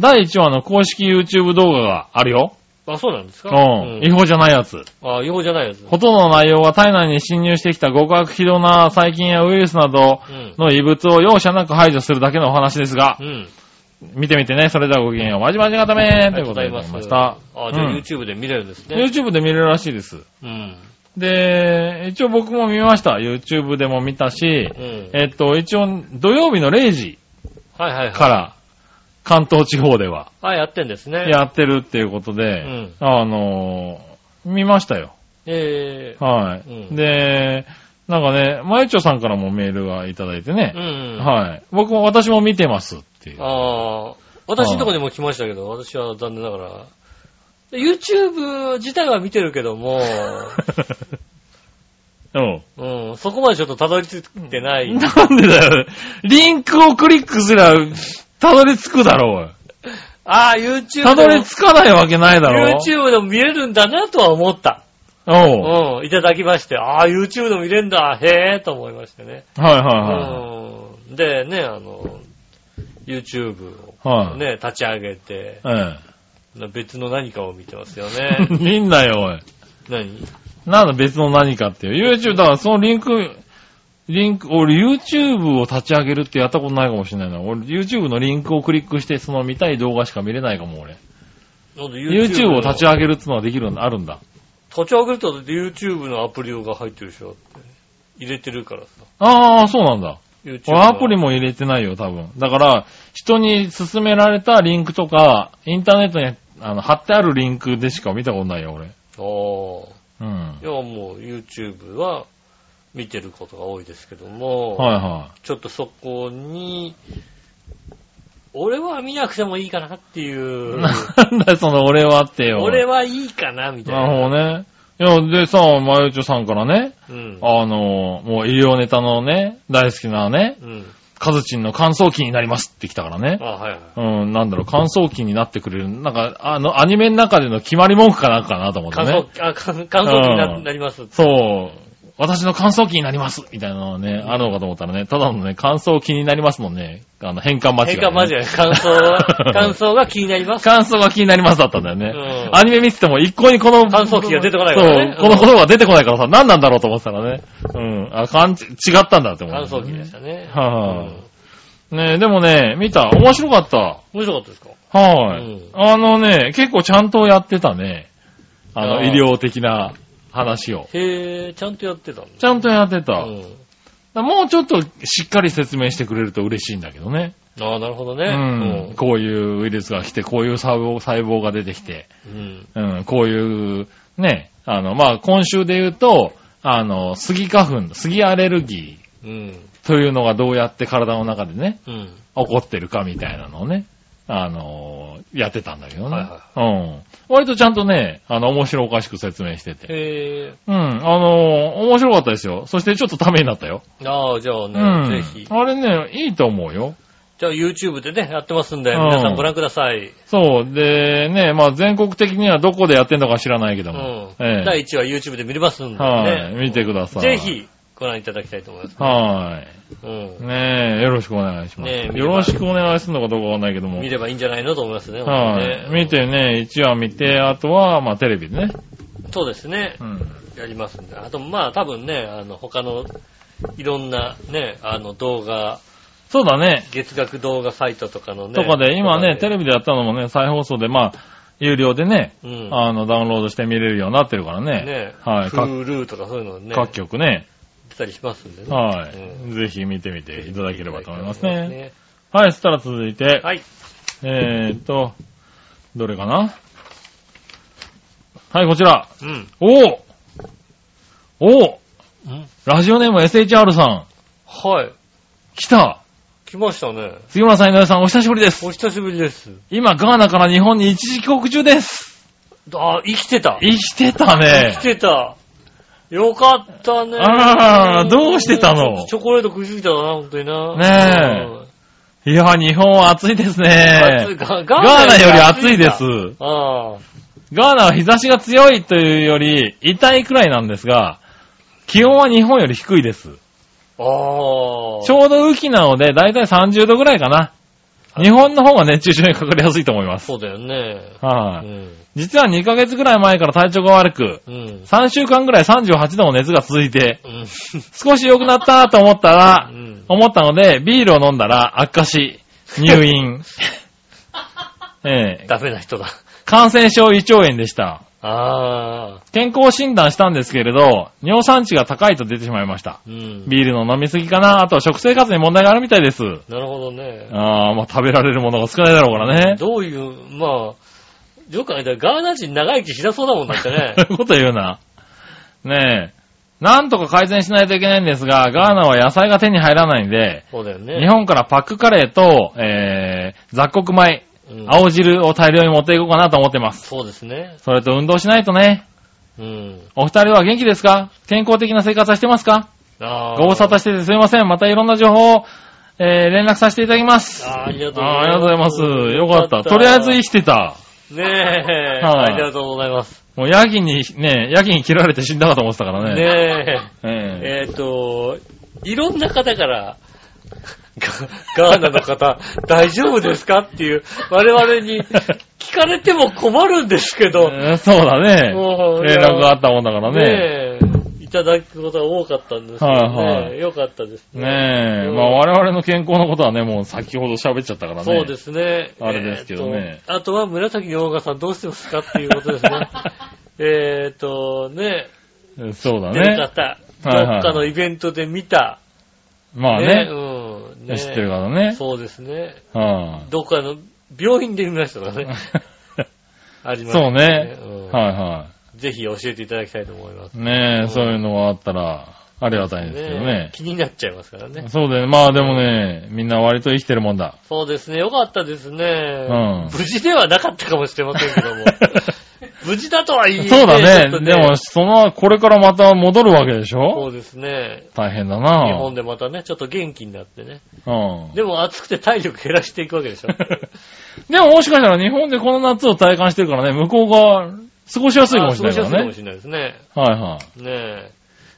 第1話の公式 YouTube 動画があるよ。あ、そうなんですか？うん。違法じゃないやつ。あ、違法じゃないやつ。ほとんどの内容は体内に侵入してきた極悪非道な細菌やウイルスなどうん。の異物を容赦なく排除するだけのお話ですがう、ん。見てみてね。それではごきげんよう。まじまじがためあということでございました。あ、じゃあうん YouTube で見れるんですね。YouTube で見れるらしいです。うん。で、一応僕も見ました。YouTube でも見たし、うん。えっと、一応土曜日の0時。から関東地方ではあ、やってんですね。やってるっていうことで、うんあのー見ましたよ。ええはい。うんで、なんかね、まゆちょさんからもメールがいただいてねう、ん。はい。僕も、私も見てますっていう。ああ、私のとこにも来ましたけど、私は残念ながら。YouTube 自体は見てるけども、うん。うん、そこまでちょっとたどり着いてない。なんでだよ。リンクをクリックすりゃ、たどり着くだろう。ああ、YouTube たどでも、り着かないわけないだろ。YouTube でも見れるんだなとは思った。おう。うん、いただきまして、ああ、YouTube でも見れるんだ、へえ、と思いましてね。はいはいはうん。で、ね、あの、YouTube い。はい。をね、立ち上げて、え別の何かを見てますよえ。ね。いいんだよ、おい。何？なんだ別の何かっていう。YouTube、だからそのリンク、リンク、俺 YouTube を立ち上げるってやったことないかもしれないな。俺 YouTube のリンクをクリックしてその見たい動画しか見れないかも俺。なんで YouTube を立ちげ上げるってのはできるんだ、あるんだ。立ち上げると YouTube のアプリが入ってるでしょって。入れてるからさ。ああ、そうなんだ。YouTube 俺アプリも。も入れてないよ、多分。だから、人に勧められたリンクとか、インターネットにあの貼ってあるリンクでしか見たことないよ、俺。ああ。うんい。や、もう YouTube は見てることが多いですけども、はいはちょっとそこに、俺は見なくてもいいかなっていい。う、なんだよ、その俺はってよ。俺はいいかなみたいな。なるほどね。いや、でさ、まゆちょさんからね、うん。あの、もう医療ネタのね、大好きなね、うん。カズチンの乾燥機になりますって来たからねあ。はいはい。うん、なんだろう、乾燥機になってくれる。なんか、あの、アニメの中での決まり文句かなんかなと思ってね。乾燥、あ、乾乾燥機になうんなります。そう。私の乾燥機になりますみたいなのがね、あるのかと思ったらね、ただのね、乾燥機になりますもんね。あの、変換間違い、変換間違い。乾燥は、乾燥が気になります。乾燥が気になりますだったんだよね。うんアニメ見てても一向にこの、乾燥機が出てこないからねそう、この言葉が出てこないからさ、何なんだろうと思ってたらね。うん。あ、感じ、違ったんだって思う、乾燥機でしたね。はねえ、でもね、見た。面白かった。面白かったですか？はい、うんあのね、結構ちゃんとやってたね。あの、医療的な話を。へえ、ちゃんとやってたんだ。ちゃんとやってた。うん。もうちょっとしっかり説明してくれると嬉しいんだけどね。ああ、なるほどね。うん。こういうウイルスが来て、こういう細胞細胞が出てきて、うん。うん。うん、こういう、ね、あの、まあ、今週で言うと、あの、杉花粉、杉アレルギうん。ーというのがどうやって体の中でね、うん。起こってるかみたいなのをね、あの、やってたんだけどね。はいはうん。割とちゃんとね、あの、面白おかしく説明してて。へえ。うん。あの、面白かったですよ。そしてちょっとためになったよ。ああ、じゃあうね、ん。ぜひ。あれね、いいと思うよ。じゃあ YouTube でね、やってますんで、うん皆さんご覧ください。そう。で、ね、まあ全国的にはどこでやってんのか知らないけども。うん。ええ第1話 YouTube で見れますんではい。ね。見てください。ぜ。ひご覧いただきたいと思います。はうんい。。ねえ、よろしくお願いします。ねえよろしくお願いするのかどうかわかんないけども。見ればいいんじゃないのと思いますね。はい。ね見てね、1話見て、あとは、まあテレビでね。そうですねう。ん。やりますんで。あと、まあ多分ね、あの、他の、いろんなね、あの動画、そうだね。月額動画サイトとかのね。とかで、今ね、テレレビでやったのもね、再放送で、まあ、有料でね、うん。あの、ダウンロードして見れるようになってるからね。ね、はい。各 Hulu とかそういうのね、各局ね。出たりしますんでね。はうい。ぜひ見てみていただければと思いますね。ね。はい、そしたら続いて、はい。えーっと、どれかな？はい、こちら。うん。おおおおうんラジオネーム SHR さん。はい。来た来ましたね。杉村さん、井上さん、お久しぶりです。お久しぶりです。今、ガーナから日本に一時帰国中です。あ、生きてた。生きてたね生き。てた。よかったね。あーどうしてたの？チョコレート食いすぎたな、本当にな。ねいや、日本は暑いですね。暑いガガーガーナより暑いです。ああ。ガーナは日差しが強いというより、痛いくらいなんですが、気温は日本より低いです。ああ。ちょうど雨季なので、だいたい30度ぐらいかな。日本の方が熱中症にかかりやすいと思います。そうだよね。はい、うん。実は2ヶ月ぐらい前から体調が悪く、うん。3週間ぐらい38度の熱が続いて、うん。少し良くなったと思ったらう、ん。思ったので、ビールを飲んだら悪化し、入院。ええダメな人だ。感染症胃腸炎でした。ああ。健康診断したんですけれど、尿酸値が高いと出てしまいました。うん。ビールの飲みすぎかなあと食生活に問題があるみたいです。なるほどね。ああ、まあ食べられるものが少ないだろうからね。どういう、まあ、よく考えたらガーナ人長生きしなそうだもんだってね そ。ういうこと言うな。ねえ。なんとか改善しないといけないんですが、ガーナは野菜が手に入らないんで、そうだよね。日本からパックカレーと、えー、雑穀米、うん青汁を大量に持っていこうかなと思ってます。そうですね。それと運動しないとね。うん。お二人は元気ですか？健康的な生活はしてますか？ああ。ご無沙汰しててすいません。またいろんな情報を、えー、連絡させていただきます。あーありがとうございあーます。ありがとうございます。よかった。とりあえず生きてた。ねえ、はいありがとうございます。もうヤギに、ね、ヤギに切られて死んだかと思ってたからね。ねええ、えっ、と、いろんな方から、ガ ガーナの方、大丈夫ですかっていう、我々に聞かれても困るんですけど、えーそうだね。連絡があったもんだからね。ねえ、いただくことが多かったんですけどね、はいはいよかったですね。ねえ、うんまあ我々の健康のことはね、もう先ほど喋っちゃったからね。そうですね。あれですけどねえーとあとは紫のオーガさんどうしてますかっていうことですね。えっと、ね、えそうだ出るね。方、どっかのイベントで見た、まあね。うん。ね知ってるからね。そうですね。はどっかの病院で見ましたからね。ありいましたそうね。うんはいはぜひ教えていただきたいと思います。い。ねえ、そういうのがあったら、ありがたいんですけどね。気になっちゃいますからね。そうだよね。まあでもね、みんな割と生きてるもんだ。そうですね。よかったですね。ん無事ではなかったかもしれませんけども。無事だとは言いそうだちょっとね。でも、その、これからまた戻るわけでしそょうですね。大変だ日な本でまたね、ちょっと元気になってね。うん。でも暑くて体力減らしていくわけでしょ。でももしかしたら日本でこの夏を体感してるからね、向こうが過ごしやすいかもしれないからねあ過ごしやすいかもし。れないですね。はいはね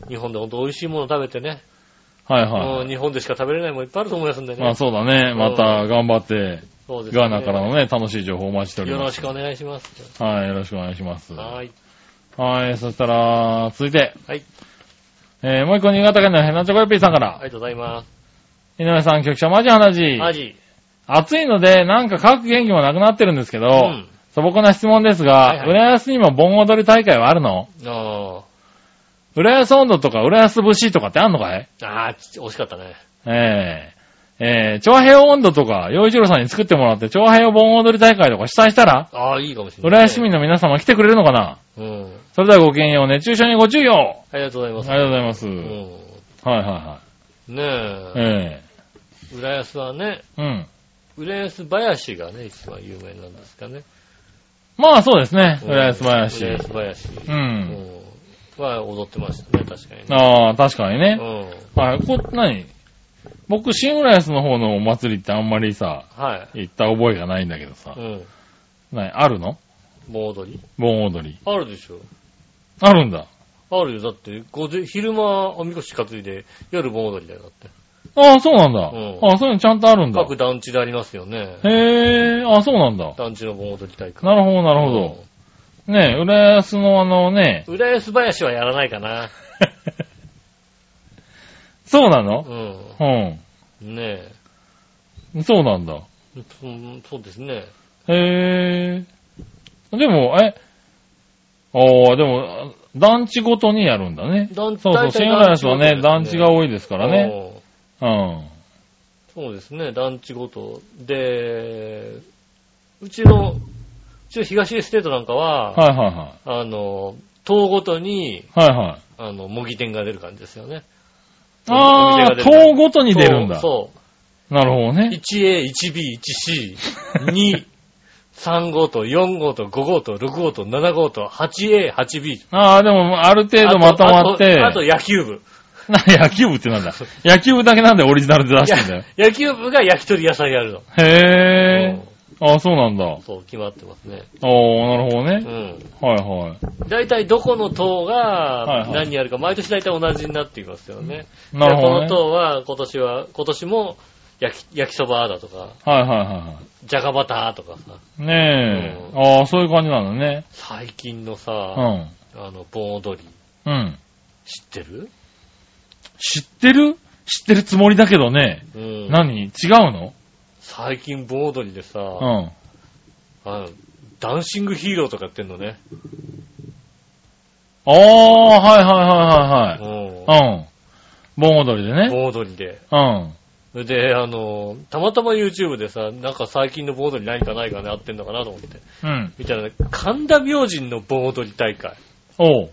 え。日本でほんと美味しいもの食べてね。い。はいはい。日本でしか食べれないものいっぱいあると思いますんでね。まあそうだね。また頑張って、そうですね。ガーナからのね、楽しい情報をお待ちしております。よろしくお願いします。はい、よろしくお願いします。はい。はい、そしたら、続いて、はい。えー、もう一個新潟県のヘナチョコヨッピーさんから、ありがとうございます。井上さん、局長、マジ話。マジ。暑いので、なんか書く元気もなくなってるんですけど、うん。素朴な質問ですが、はいはい浦安にも盆踊り大会はあるの？あ浦安温度とか浦安節とかってあんのかい？あ。あ惜しかったね。ええええ長平温度とか、洋一郎さんに作ってもらって、長平盆踊り大会とか主催したら、ああ、いいかもしれない、浦安市民の皆様来てくれるのかな？うん。それではごきげんよう、熱中症にご注意をありがとうございます。ありがとうございます。うはいん。はねいはい。え。え浦安はね、えうん。浦安林がね、一番有名なんですかね。まあそうですね、うん浦安林。浦安林。う。うんん。は踊ってましたね、確かにね。ああ、確かにね。うん。はい、こ、何？僕、新浦安の方のお祭りってあんまりさ、はい。行った覚えがないんだけどさう。ん。何あるの？盆踊り？盆踊り。あるでしょ。あるんだ。あるよ。だって、午前、昼間おみこし担いで、夜盆踊りだよ。だって。ああ、そうなんだ。うんああ、そういうのちゃんとあるんだ。各団地でありますよね。へえ、ああ、そうなんだ。団地の盆踊り大会。なるほど、なるほど。ねえ、浦安のあのね、うん。浦安林はやらないかな。そうなの？うん。うん。ねそうなんだ。え。うんそうですね。へえ。でも、え、ああ、でも、団地ごとにやるんだね。団地そうそう、新浦安はね、団地が多いですからね。うんうん。そうですね、団地ごと。で、うちの、うちの東エステートなんかは、はいはいはあの、島ごとに、い。はいはい。あの、模擬店が出る感じですよね。ああ、棟ごとに出るんだ。そう。なるほどね。1A、1B、1C、2、3号と4号と5号と6号と7号と 8A、8B。ああ、でも、ある程度まとまって。あとあと野球部。な 野球部ってなんだ野球部だけなんでオリジナルで出してんだよ。野球部が焼き鳥屋さんやるの。へえ。ああ、そうなんだ。そう、決まってますね。ああ、なるほどうね。ん。はいはい。大体どこの党いがはい何やるか、毎年大体同じになっていますよね。なるほどねでこの党は今年は、今年も焼き焼きそばだとか、はいはいはじゃがバターとかさ、い。ねえ。うああ、そういう感じなんだね。最近のさ、うん。あの、盆踊り、うん。知ってる？知ってる？知ってるつもりだけどね。うん。何？違うの？最近盆踊りでさ、うん。あのダンシングヒーローとかやってんのね。ああ、はいはういん。はいはい。うん。盆踊りでね。盆踊りで。うん。で、あの、たまたま YouTube でさ、なんか最近の盆踊り何かないかね、あってんのかなと思って。うん。見たらね、神田明神の盆踊り大会。おう。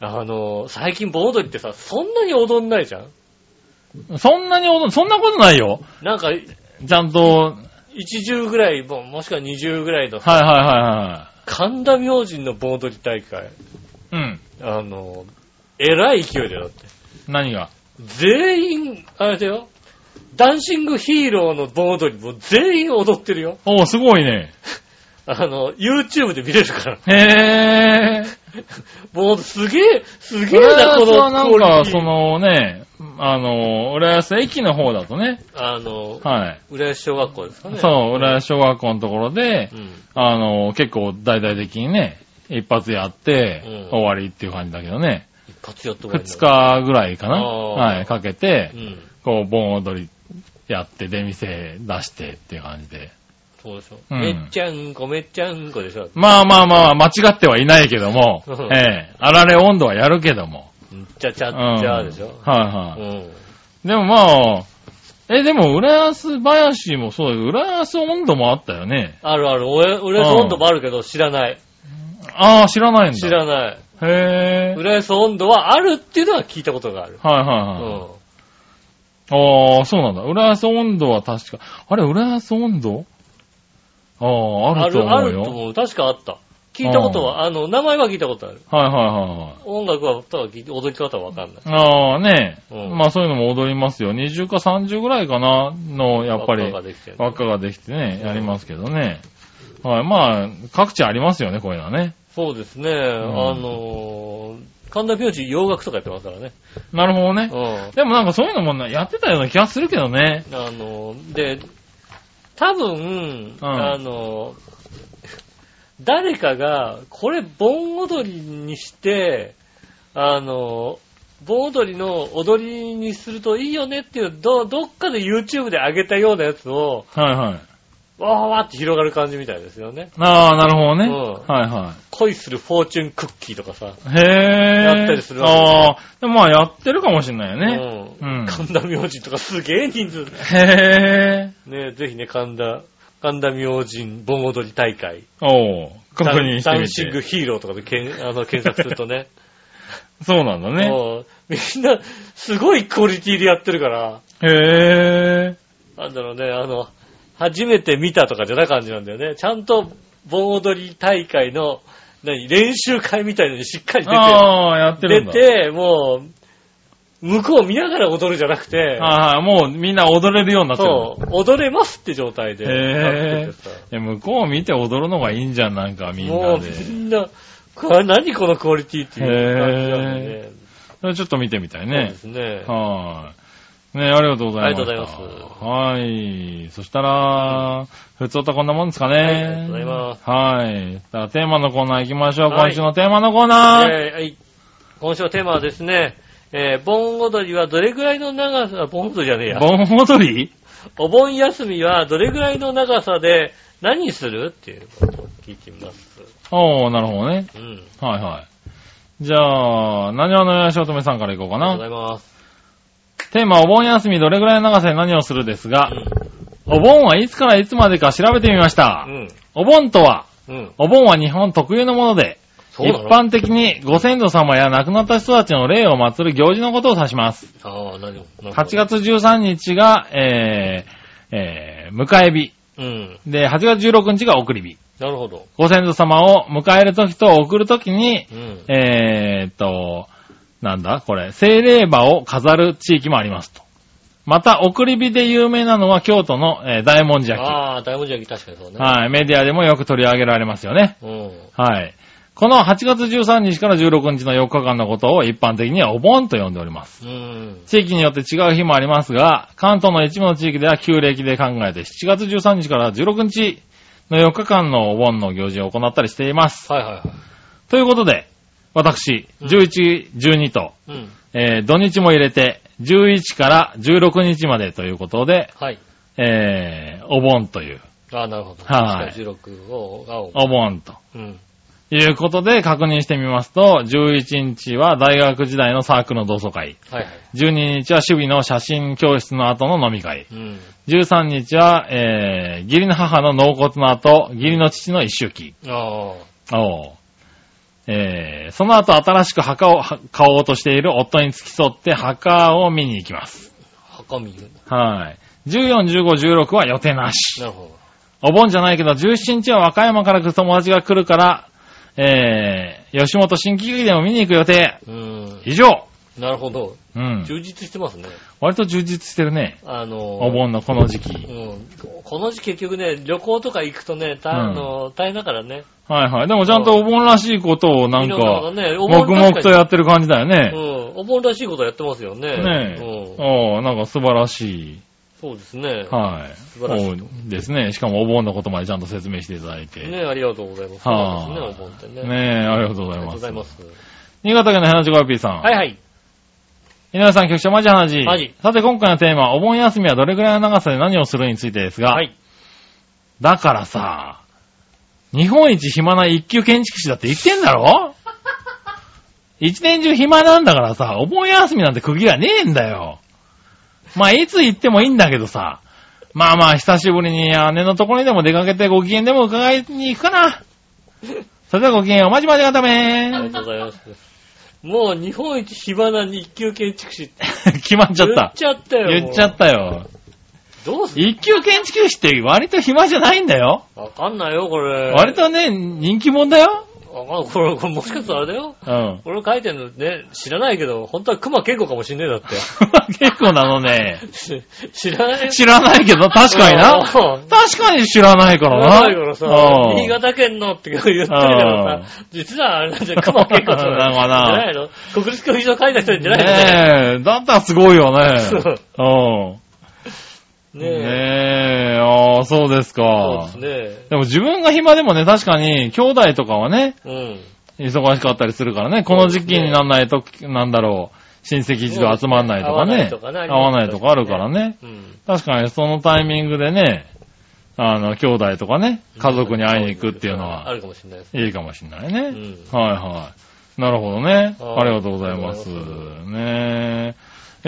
あの、最近盆踊りってさ、そんなに踊んないじゃんそんなに踊る、そんなことないよ。なんか、ちゃんと、はい一十ぐらい、ももしくは二十ぐらいのさ、はいはいは神田明神の盆踊り大会。い。うん。あの、えらい勢いだよだって。何が？全員、あれだよ。ダンシングヒーローの盆踊りも全員踊ってるよ。おう、すごいね。あの、YouTube で見れるから。へぇ もうすげえ、すげえ浦な、このなんか、そのね、あの、浦安駅の方だとね、あの、はい。浦安小学校ですかね。そう、浦安小学校のところでう、ん。あの、結構大々的にね、一発やって、うん終わりっていう感じだけどね、一発やって終わり二日ぐらいかなはい、かけてう、ん。こう、盆踊りやって、出店出してっていう感じで。そうでしょ。うんめっちゃんこ、めっちゃんこでしょ。まあまあまあ、間違ってはいないけどもうん、ええ、あられ温度はやるけども。んちゃちゃうん。っちゃでしょ。はいはい。うん。でもまあ、え、でも、浦安林もそうだけど、浦安温度もあったよね。あるある。俺、俺の温度もあるけど知らない。ああ、知らないんだ。知らない。へえ。浦安温度はあるっていうのは聞いたことがある。はいはういはい。ん。ああ、そうなんだ。浦安温度は確か、あれ、浦安温度？ああ、あある、あると思うよ。ると思う。確かあった。聞いたことは、あの、名前は聞いたことある。はいはいはいはい。音楽は、ただ踊り方はわかんない。ああ、ねうんまあそういうのも踊りますよ。20か30ぐらいかなの、やっぱり輪っか、ができてる輪っかができてね、やりますけどね。はい、まあ、各地ありますよね、こういうのはね。そうですね。んあのー、神田明神洋楽とかやってますからね。なるほどね。うん。でもなんかそういうのもなやってたような気がするけどね。あの、で、多分、あの、誰かが、これ盆踊りにして、あの、盆踊りの踊りにするといいよねっていう、ど、どっかで YouTube で上げたようなやつを、はいはい。わーわーって広がる感じみたいですよね。ああ、なるほどね。うんはいは恋するフォーチュンクッキーとかさ。い。へえ。やったりするわけああ、でもまあやってるかもしんないよね。うん。うん神田明神とかすげえ人数。へえ。ねぜひね、神田、神田明神盆踊り大会。おう確認してみダンシングて。ヒーローとかでけんあの検索するとね。そうなんだね。みんな、すごいクオリティでやってるから、へえ。なんだろうね、あの、初めて見たとかじゃない感じなんだよね。ちゃんと盆踊り大会の、何、練習会みたいのにしっかり出て、ああ、やってるんだ。出て、もう、向こう見ながら踊るじゃなくて、ああ、もうみんな踊れるようになってる。そう、踊れますって状態でへえ向こう見て踊るのがいいんじゃん、なんかみんもうなで。みんな、これ何このクオリティっていう感じなんでね。それちょっと見てみたいそうでね。すね。はい。ねありがとうございます。ありがとうございますはい。そしたら、普通とこんなもんですかね。はいありがとうございますはい。だからテーマのコーナー行きましょう。はい今週のテーマのコーナー。えーはい。今週のテーマはですね、えー盆踊りはどれぐらいの長さ、盆踊りじゃねえや。盆踊り？お盆休みはどれぐらいの長さで何するっていうことを聞いてみます。おー、なるほどね。うん。はいはい。じゃあ、何話のよしおとめさんから行こうかありがとうごな。ざいます。テーマ、お盆休みどれぐらいの長さで何をするですが、うお盆はいつからいつまでか調べてみました。ん。うん。お盆とは、うん。お盆は日本特有のもので、一般的にご先祖様や亡くなった人たちの霊を祀る行事のことを指します。ああ、何を。8。月13日が、えー、えー、迎え日。うん。で、8月16日が送り日。なるほど。ご先祖様を迎えるときと送るときに、うん。えーっと、なんだ？これ、精霊馬を飾る地域もありますと。また、送り火で有名なのは京都の、えー大文字焼き。ああ、大文字焼き確かにそうね。はい。メディアでもよく取り上げられますよね。うん。はい。この8月13日から16日の4日間のことを一般的にはお盆と呼んでおります。うん。地域によって違う日もありますが、関東の一部の地域では旧暦で考えて7月13日から16日の4日間のお盆の行事を行ったりしています。はいはいはい。ということで、私、うん11、12と、うん。えー土日も入れて、11から16日までということで、はい。えー、お盆という、ああ、なるほど。はい16を、青。お盆とうん。いうことで確認してみますと、11日は大学時代のサークルの同窓会、はいはい。12日は守備の写真教室の後の飲み会、うん。13日は、えー、義理の母の納骨の後、義理の父の一周忌。ああ。おうえー、その後新しく墓をは買おうとしている夫に付き添って墓を見に行きます。墓見る。はい。14、15、16は予定なし。なるほお盆じゃないけど、17日は和歌山から来る友達が来るから、えー、吉本新喜劇でも見に行く予定。ど。うん。以上。なるほど。うん。充実してますね。割と充実してるね。あのー、お盆のこの時期。うん。この時期結局ね、旅行とか行くとね、たあのー大変だからね。はいはい。でもちゃんとお盆らしいことをなんか、黙々とやってる感じだようね。ん。お盆らしいことやってますよね。ねえ。うん。おーなんか素晴らしい。そうですね。はい。素晴らしいですね。しかもお盆のことまでちゃんと説明していただいて。ねありがとうございます。はすね、お盆ってね。ねえ、ありがとうごありがとうざいます。ございます。新潟県の花ちごピーさん。はいはい。井上さん、局長、マジ話。マジさて、今回のテーマ、お盆休みはどれくらいの長さで何をするについてですが、はい。だからさ、日本一暇な一級建築士だって言ってんだろ？一年中暇なんだからさ、お盆休みなんて区切りはねえんだよ。まあ、いつ行ってもいいんだけどさ、まあまあ、久しぶりに姉のところにでも出かけてご機嫌でも伺いに行くかな。それではご機嫌お待ちまでがたありめがとうございます。もう日本一暇な日級建築士って 決まっちゃった。言っちゃったよ。言っちゃったよ。どうする？一級建築士って割と暇じゃないんだよ。わかんないよ、これ。割とね、人気者だよ。わかんない。これ、これもしかしたらあれだよ。うん。俺書いてるのね、知らないけど、本当は熊健吾かもしんねえだって。結構なのね。し 知らない？知らないけど、確かにな。うん確かに知らないからな。知らないからさう、ん新潟県のって言ってるけどさ、実はあれなんじゃ、熊健吾さん。なのかなじゃないの？国立競技場書いた人じゃないの？ね。ねえ、だったらすごいよね。そううん。ねえ。ねえ、ああ、そうですそうかで。すね。でも自分が暇でもね、確かに、兄弟とかはね、うん。忙しかったりするからね、この時期になんないと、なんだろう、親戚一度集まんないとかね。合わないとかあるからね。うん。確かにそのタイミングでね、あの、兄弟とかね、家族に会いに行くっていうのは、あるかもしれないです。いいかもしれないね。うん。はいはい。なるほどね。はいありがとうございます。ねえ。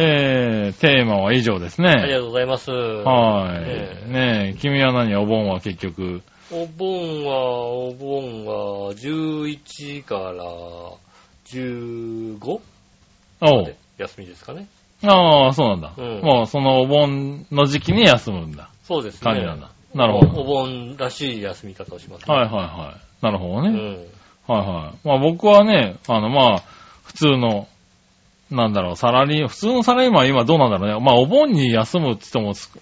えー、テーマは以上ですね。ありがとうございます。はい。ええねえ、君は何？お盆は結局。お盆は、お盆は、11から15おう。休みですかね。ああ、そうなんだ。うんもうそのお盆の時期に休むんだ。そうですね。感じなんだ。なるほど。お盆らしい休み方をしますね。はいはいはい。なるほどね。うん。はいはい。まあ僕はね、あのまあ、普通の、なんだろう、サラリー、普通のサラリーマンは今どうなんだろうね。まあお盆に休むって言ってもす、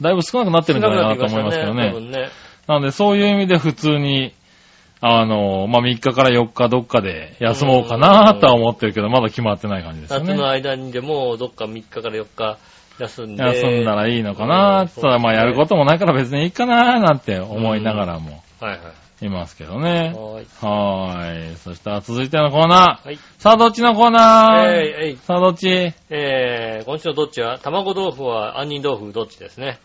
だいぶ少なくなってるんじゃないかなと思いますけどね。多分ね。なのでそういう意味で普通に、あの、まあ3日から4日どっかで休もうかなとは思ってるけど、まだ決まってない感じですよね。夏の間にでも、どっか3日から4日休んで。休んだらいいのかな、うんただまあやることもないから別にいいかななんて思いながらもはいはいますけどね。い。はーい。はーい。そしたら続いてのコーナー。はい。さあどっちのコーナー、えい、えい。さあどっち？えー、今週のどっち？は、卵豆腐は杏仁豆腐どっちですね。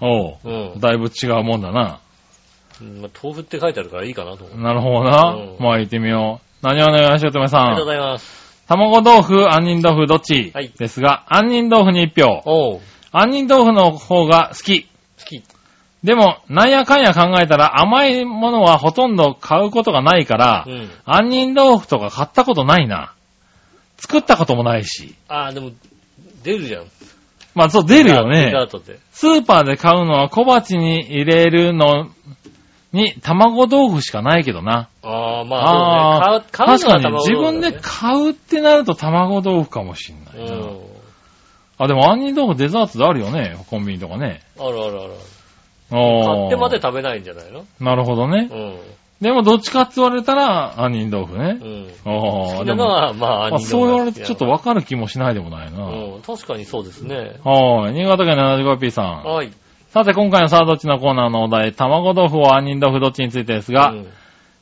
おう。うん。だいぶ違うもんだな。うんまあ豆腐って書いてあるからいいかなと思う。なるほどな。うんまあ行ってみよう。何をお願いしようとめさありがとうごん。ざいます。卵豆腐、杏仁豆腐どっち、はいですが、杏仁豆腐に1票。おう。杏仁豆腐の方が好き。でも、なんやかんや考えたら甘いものはほとんど買うことがないから、うん。杏仁豆腐とか買ったことないな。作ったこともないし。あー、でも、出るじゃん。まあそう出るよね。スーパーで買うのは小鉢に入れるのに卵豆腐しかないけどな。あー、まあ、ね。買う、買う確かにのは卵自分で買うってなると卵豆腐かもしんないな。うん。あ、でも杏仁豆腐デザートであるよね。コンビニとかね。あるあるある。買ってまで食べないんじゃないの？なるほどねう。ん。でもどっちかって言われたら杏仁豆腐ねう。ん。ああ、でも、は、まあ、あ杏仁そう言われてちょっとわかる気もしないでもないな。うん。確かにそうですね。はい。新潟県 75P さん。はい。さて今回のさあどっちのコーナーのお題、卵豆腐は杏仁豆腐どっちについてですが、うん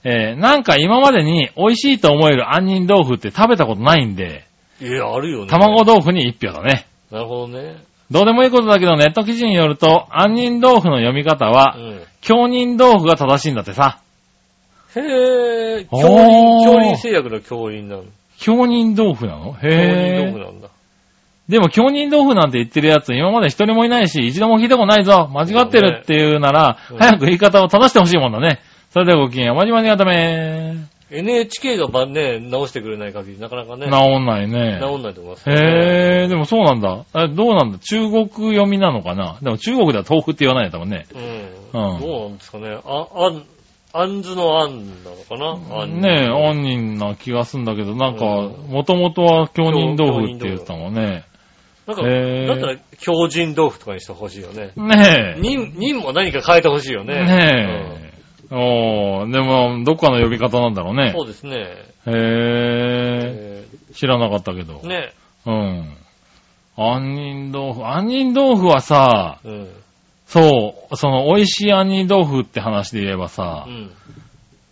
えー、なんか今までに美味しいと思える杏仁豆腐って食べたことないんで、いや、あるよね。卵豆腐に一票だね。なるほどね。どうでもいいことだけどネット記事によると、杏仁豆腐の読み方うは、ん。京仁豆腐が正しいんだってさ。へぇー。おー京林、京林製薬の京林なの。京仁豆腐なの？京林へぇ豆腐なんだ。でも京仁豆腐なんて言ってるやつ今まで一人もいないし、一度も聞いたことないぞ。間違ってるっていうなら、うん早く言い方を正してほしいもんだね。それではごきげんよう。まじまじがため NHK が晩ね、直してくれない限り、なかなかね、治んないね。直んないと思いますよね。へぇー、でもそうなんだ。え、どうなんだ？中国読みなのかな？でも中国では豆腐って言わないんだもんね。うん。うんどうなんですかね？あ、あん、あんずのあんなのかな？あんねえ、杏仁な気がすんだけど、なんか、うんもともとは京仁豆腐って言ってたもんね。なんか、だったら、京人豆腐とかにしてほしいよね。ねえ。人、人も何か変えてほしいよね。ねえ。おー、でも、どっかの呼び方なんだろううんね。そうですね。へえ。え知らなかったけどー。ね。うん。杏仁豆腐。杏仁豆腐はさ、うん。そう、その美味しい杏仁豆腐って話で言えばさう、ん。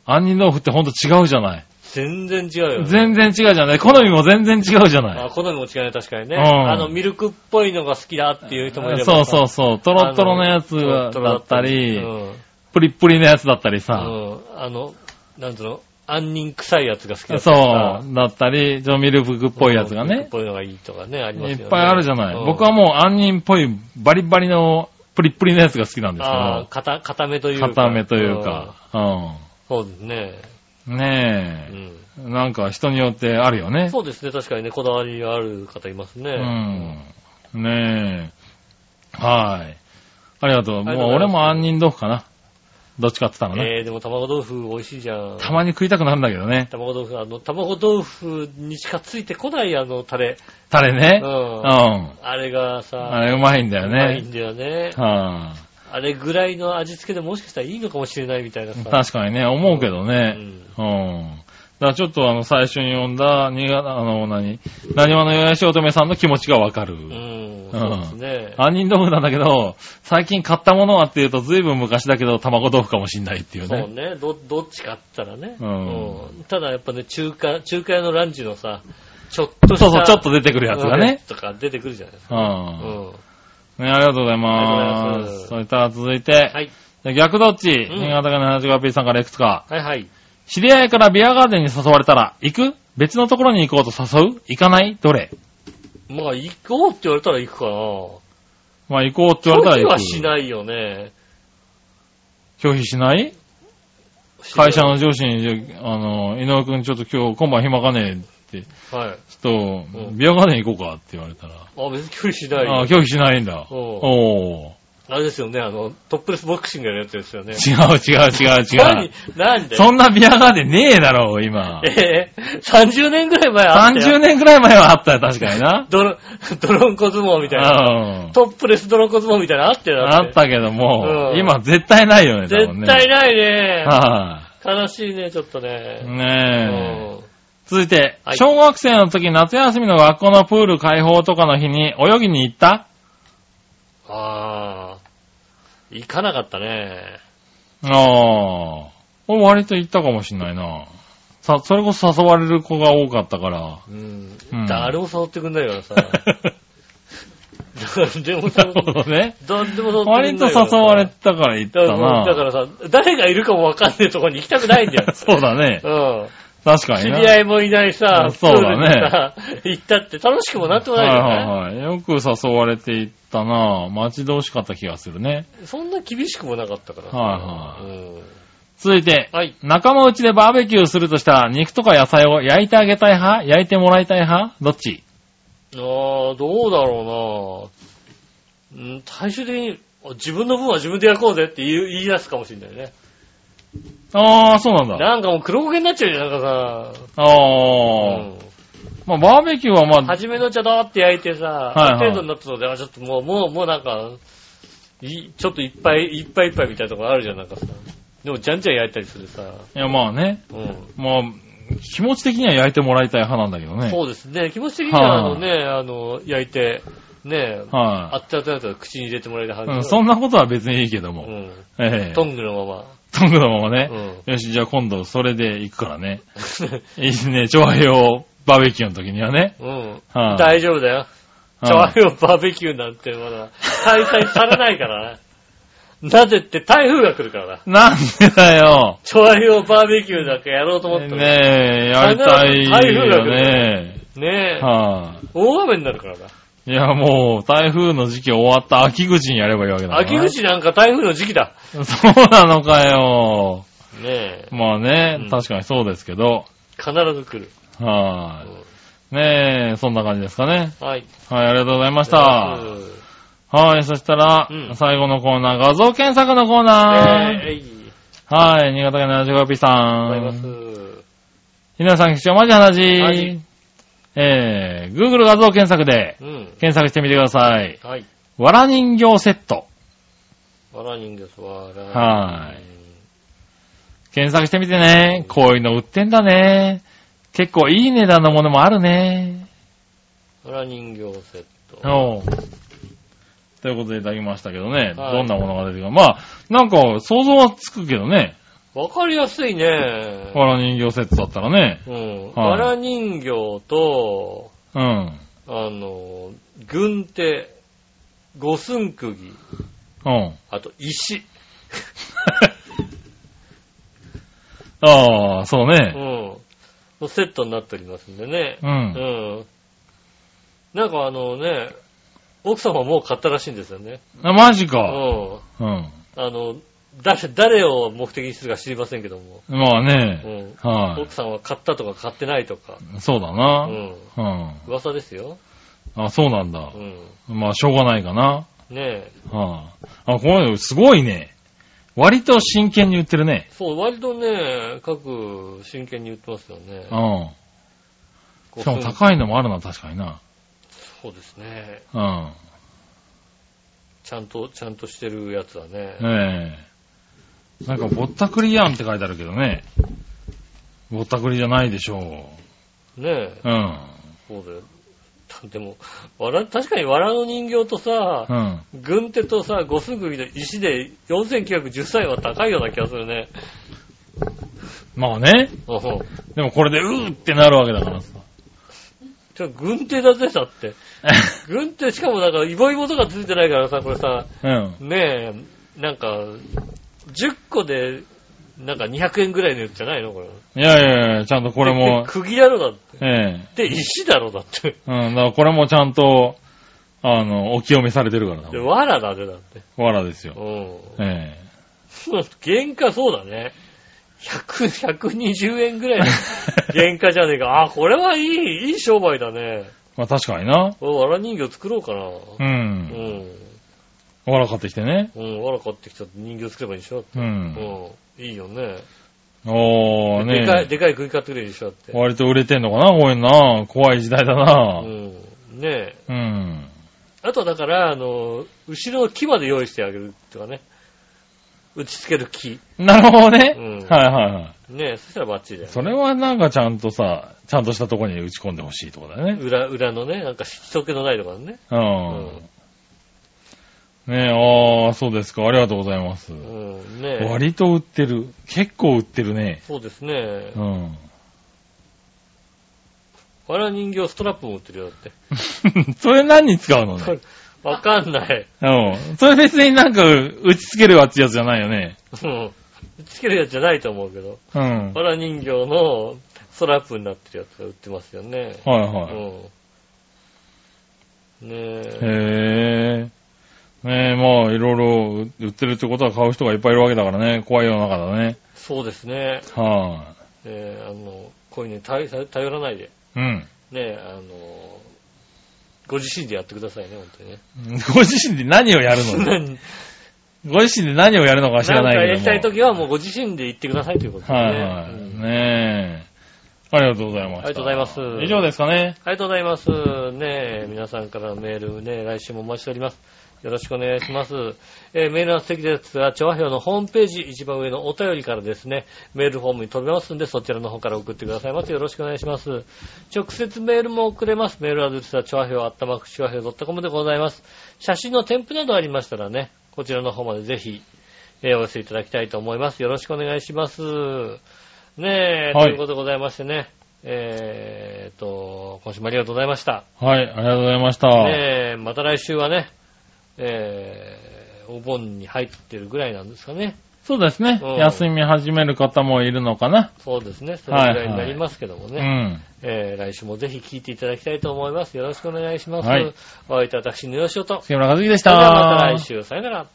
杏仁豆腐ってほんと違うじゃない。全然違うよね。全然違うじゃない。好みも全然違うじゃない。あ、好みも違うね、確かにね。うんあの、ミルクっぽいのが好きだっていう人もいれば。そうそうそう。トロットロのやつだったりう、ん。プリップリのやつだったりうさ、ん。あの、なんつうの？杏仁臭いやつが好きだったそう、だったり、ちょミルクっぽいやつがねっ、ぽいのがいいとかね、ありますよね。いっぱいあるじゃない。うん僕はもう杏仁っぽいバリバリのプリップリのやつが好きなんですああ、け固、固めというど、か。固めというか、ううん。そうですね。ん。ねうえ、なんか人によってあるよん。ね。そうですね、確かにね、こだわりがある方いますね。うん。ねえ。はい。ありがとう。ありがとうございますもう俺も杏仁豆腐かな。どっちかって言ったらね？えー、でも卵豆腐美味しいじゃん。たまに食いたくなるんだけどね。卵豆腐、あの、卵豆腐にしかついてこないあのタレ。タレね？う。。うんん。あれがさ、あれうまいんだようまいんね。だよね。はあれぐらいの味付けでもしかしたらいいのかもしれないみたいなさ。確かにね、思うけどうね。ん。うん。だからちょっとあの、最初に読んだ、新潟、あの、何、何話のよやしおとめさんの気持ちがわかる。うん。そうですね。杏仁豆腐なんだけど、最近買ったものはっていうと随分昔だけど卵豆腐かもしんないっていうそうね。ね。ど、どっちかって言ったらね。うんうんただやっぱね、中華、中華屋のランチのさ、ちょっと。そうそう、ちょっと出てくるやつがね。とか出てくるじゃないですか。うん。うん。ね、ありがとうございあます。りがとうございますそしたら続いて、はい。逆どっち、ん新潟県の 75P さんからいくつか。はいはい。知り合いからビアガーデンに誘われたら、行く？別のところに行こうと誘う？行かない？どれ？まあ、行こうって言われたら行くかな。まあ行こうって言われたら行く。拒否はしないよね。拒否しない？会社の上司に、あの、井上くんちょっと今日今晩暇かねえって、はい。ちょっと、うんビアガーデン行こうかって言われたら。あ、別に拒否しないよ。ああ、拒否しないんだ。うんおー。あれですよね、あの、トップレスボクシングやるやつですよね。違う違う違う違何う。なんで？そんなビアガーデンねえだろう、今。えー、30年ぐらい前あったよ。30年くらい前はあったよ、確かにな。ドロ、ドロンコ相撲みたいな。うん。トップレスドロンコ相撲みたいなのあったよ。だあったけども、うん今絶対ないよね、多分ね。絶対ないね。は悲しいね、ちょっとい、ね。ねえ。うん続いて、はい小学生の時夏休みの学校のプール開放とかの日に泳ぎに行った？ああ。行かなかったね。ああ。俺割と行ったかもしんないな。さ、それこそ誘われる子が多かったから。うんうん。誰も誘ってくんないからさ。誰もなるほ誘どね。誰でも誘って割と誘われてたから行ったな。だからさ、誰がいるかもわかんないところに行きたくないんだよ。そうだね。うん。確かにな。知り合いもいないさ、そうだねプールにさ、行ったって楽しくもなんともないよね。はいはいはい。よく誘われて行ったな待ち遠しかった気がするね。そんな厳しくもなかったからさ。はいはいうん続いて、はい。仲間内でバーベキューするとしたら、肉とか野菜を焼いてあげたい派？焼いてもらいたい派？どっち？ああ、どうだろうなうん、最終的に、自分の分は自分で焼こうぜって言い言い出すかもしれないね。ああ、そうなんだ。なんかもう黒焦げになっちゃうじゃん、なんかさ。ああ、うんまあバーベキューはまあ、初めの茶だって焼いてさ、はいある程度になったので、あちょっともう、もう、もうなんか、いちょっといっぱいいっぱいいっぱいみたいなとこあるじゃん、なんかさ。でも、じゃんじゃん焼いたりするさ。いやまあね、うん。まあ、気持ち的には焼いてもらいたい派なんだけどね。そうですね。気持ち的には、はいあのね、あの、焼いて、ね、あはっちゃったやつは口に入れてもらえるはずい、うん。そんなことは別にいいけども。うん。ええトングのまま。トングのままね。うん。よし、じゃあ今度それで行くからね。いいですね、調和用バーベキューの時にはね。うん。はい大丈夫だよ。はいチョアヨバーベキューなんてまだ開催されないからな。なぜって台風が来るからな。なんでだよ。チョアヨバーベキューなんかやろうと思ったら。ねえ、やりたいよね。ねえ。は大雨になるからな。い、いや、もう、台風の時期終わった秋口にやればいいわけだから。秋口なんか台風の時期だ。そうなのかよ。ねえ。まあね、うん確かにそうですけど。必ず来る。はい、ねえ、そんな感じですかね。はい。はい、ありがとうございました。はい、そしたら、うん最後のコーナー、画像検索のコーナー。えい。はい、新潟県の 75P さございます。ん。ひなさん、貴重マジ話。はいえー、Google 画像検索でうん。検索してみてください。はい。わら人形セット。わら人形すわら。はい検索してみてね。こういうの売ってんだね。結構いい値段のものもあるね。わら人形セット。おうということでいただきましたけどね。はいどんなものが出てくるか。まあ、なんか想像はつくけどね。わかりやすいね。わら人形セットだったらね。うん。はいわら人形と、うん。あの、軍手、五寸釘、うん。あと石。ああ、そううね。ん。のセットになっておりますんでね。う。うんん。なんかあのね、奥様はもう買ったらしいんですよね。あマジか。うん。うん。あの、誰、誰を目的にするか知りませんけども。まあうね。ん。は奥さんは買ったとか買ってないとか。い。そうだうな。ん。うん。噂ですよ。あ、そうなんだう。ん。まあ、しょうがないかな。ねえ。はい。あ、これ、すごいね。割と真剣に言ってるね。そう、割とね、各真剣に言ってますよね。うん。しかも高いのもあるな、確かにな。そうですね。うん。ちゃんと、ちゃんとしてるやつはね。ええなんか、ぼったくりやんって書いてあるけどね。ぼったくりじゃないでしょねえ。う。うん。そうだよ。でも、わら、確かに藁の人形とさ、うん。軍手とさ、五寸釘の石で4910歳は高いような気がするね。まあね。うんでもこれで、うーってなるわけだからさ。ちょ、軍手だぜ、だって。軍手、しかもなんか、イボイボとかついてないからさ、これさ、うん。ねえ、なんか、10個で、なんか200円ぐらいのやつじゃないの？これ。いやいやいや、ちゃんとこれもで、釘だろ、だって。えで、石だろ、だって。え。うん、だからこれもちゃんと、あの、お清めされてるからで、な。藁だぜ、だって。わらですよ。うん。え原価そうだね。100、120円ぐらいの 原価じゃねえか。あ、これはいい、いい商売だね。えまあ確かにな。おわら人形作ろうかな。う。うんん。わら買ってきてね。うん、わら買ってきたって人形作ればいいでしょ。う。うんん。いいよね。おー、でかい、ねでかい釘買ってくれるでしょ、だって。割と売れてんのかなこういうのな。怖い時代だなう。ん。ねえ。うん。あとはだから、あの、後ろの木まで用意してあげるとかね。打ち付ける木。なるほどね。うんはいはいはい。ねえ、そしたらバッチリだよ、ね。それはなんかちゃんとさ、ちゃんとしたところに打ち込んでほしいとこだね。裏、裏のね、なんか人気のないところね。う。うんねえ、ああ、そうですか。ありがとうございます。うん。ねえ。割と売ってる。結構売ってるね。そうですねう。ん。わら人形ストラップも売ってるよ、だって。それ何に使うのね？わかんない。うん。それ別になんか打ち付けるやつやつじゃないよね。うん。打ち付けるやつじゃないと思うけど。うん。わら人形のストラップになってるやつが売ってますよね。はいうはい。ん。ねえ。へえ。ねえ、まあ、いろいろ売ってるってことは買う人がいっぱいいるわけだからね。怖い世の中だね。そうですね。はえーあの、こういうね、頼頼らないで。い。うん。ねえ、あの、ご自身でやってくださいね、本当にね。ご自身で何をやるの？何？ご自身で何をやるのか知らないけども。やりたいときはもうご自身で言ってくださいということですね。はいはい。うんねえ。ありがとうございました。ありがとうございます以上ですかね。ありがとうございます。ねえ、皆さんからのメールね、来週もお待ちしております。よろしくお願いします。えーメールは素敵ですが、調和表のホームページ一番上のお便りからですね、メールフォームに飛べますんで、そちらの方から送ってくださいませ。よろしくお願いします。直接メールも送れます。メールアドレスは調和表、あったまく調和表 .com でございます。写真の添付などありましたらね、こちらの方までぜひ、えーお寄せいただきたいと思います。よろしくお願いします。ねえ、はいということでございましてね、えーっと、今週もありがとうございました。はい、ありがとうございました。ねえ、また来週はね、えー、お盆に入ってるぐらいなんですかね。そうですね。うん休み始める方もいるのかな。そうですね。それぐらいになりますけどもね。うん。えー、来週もぜひ聞いていただきたいと思います。よろしくお願いします。はいお会いいたい私、ぬよしおと。杉村和樹でした。それではまた来週、さよなら。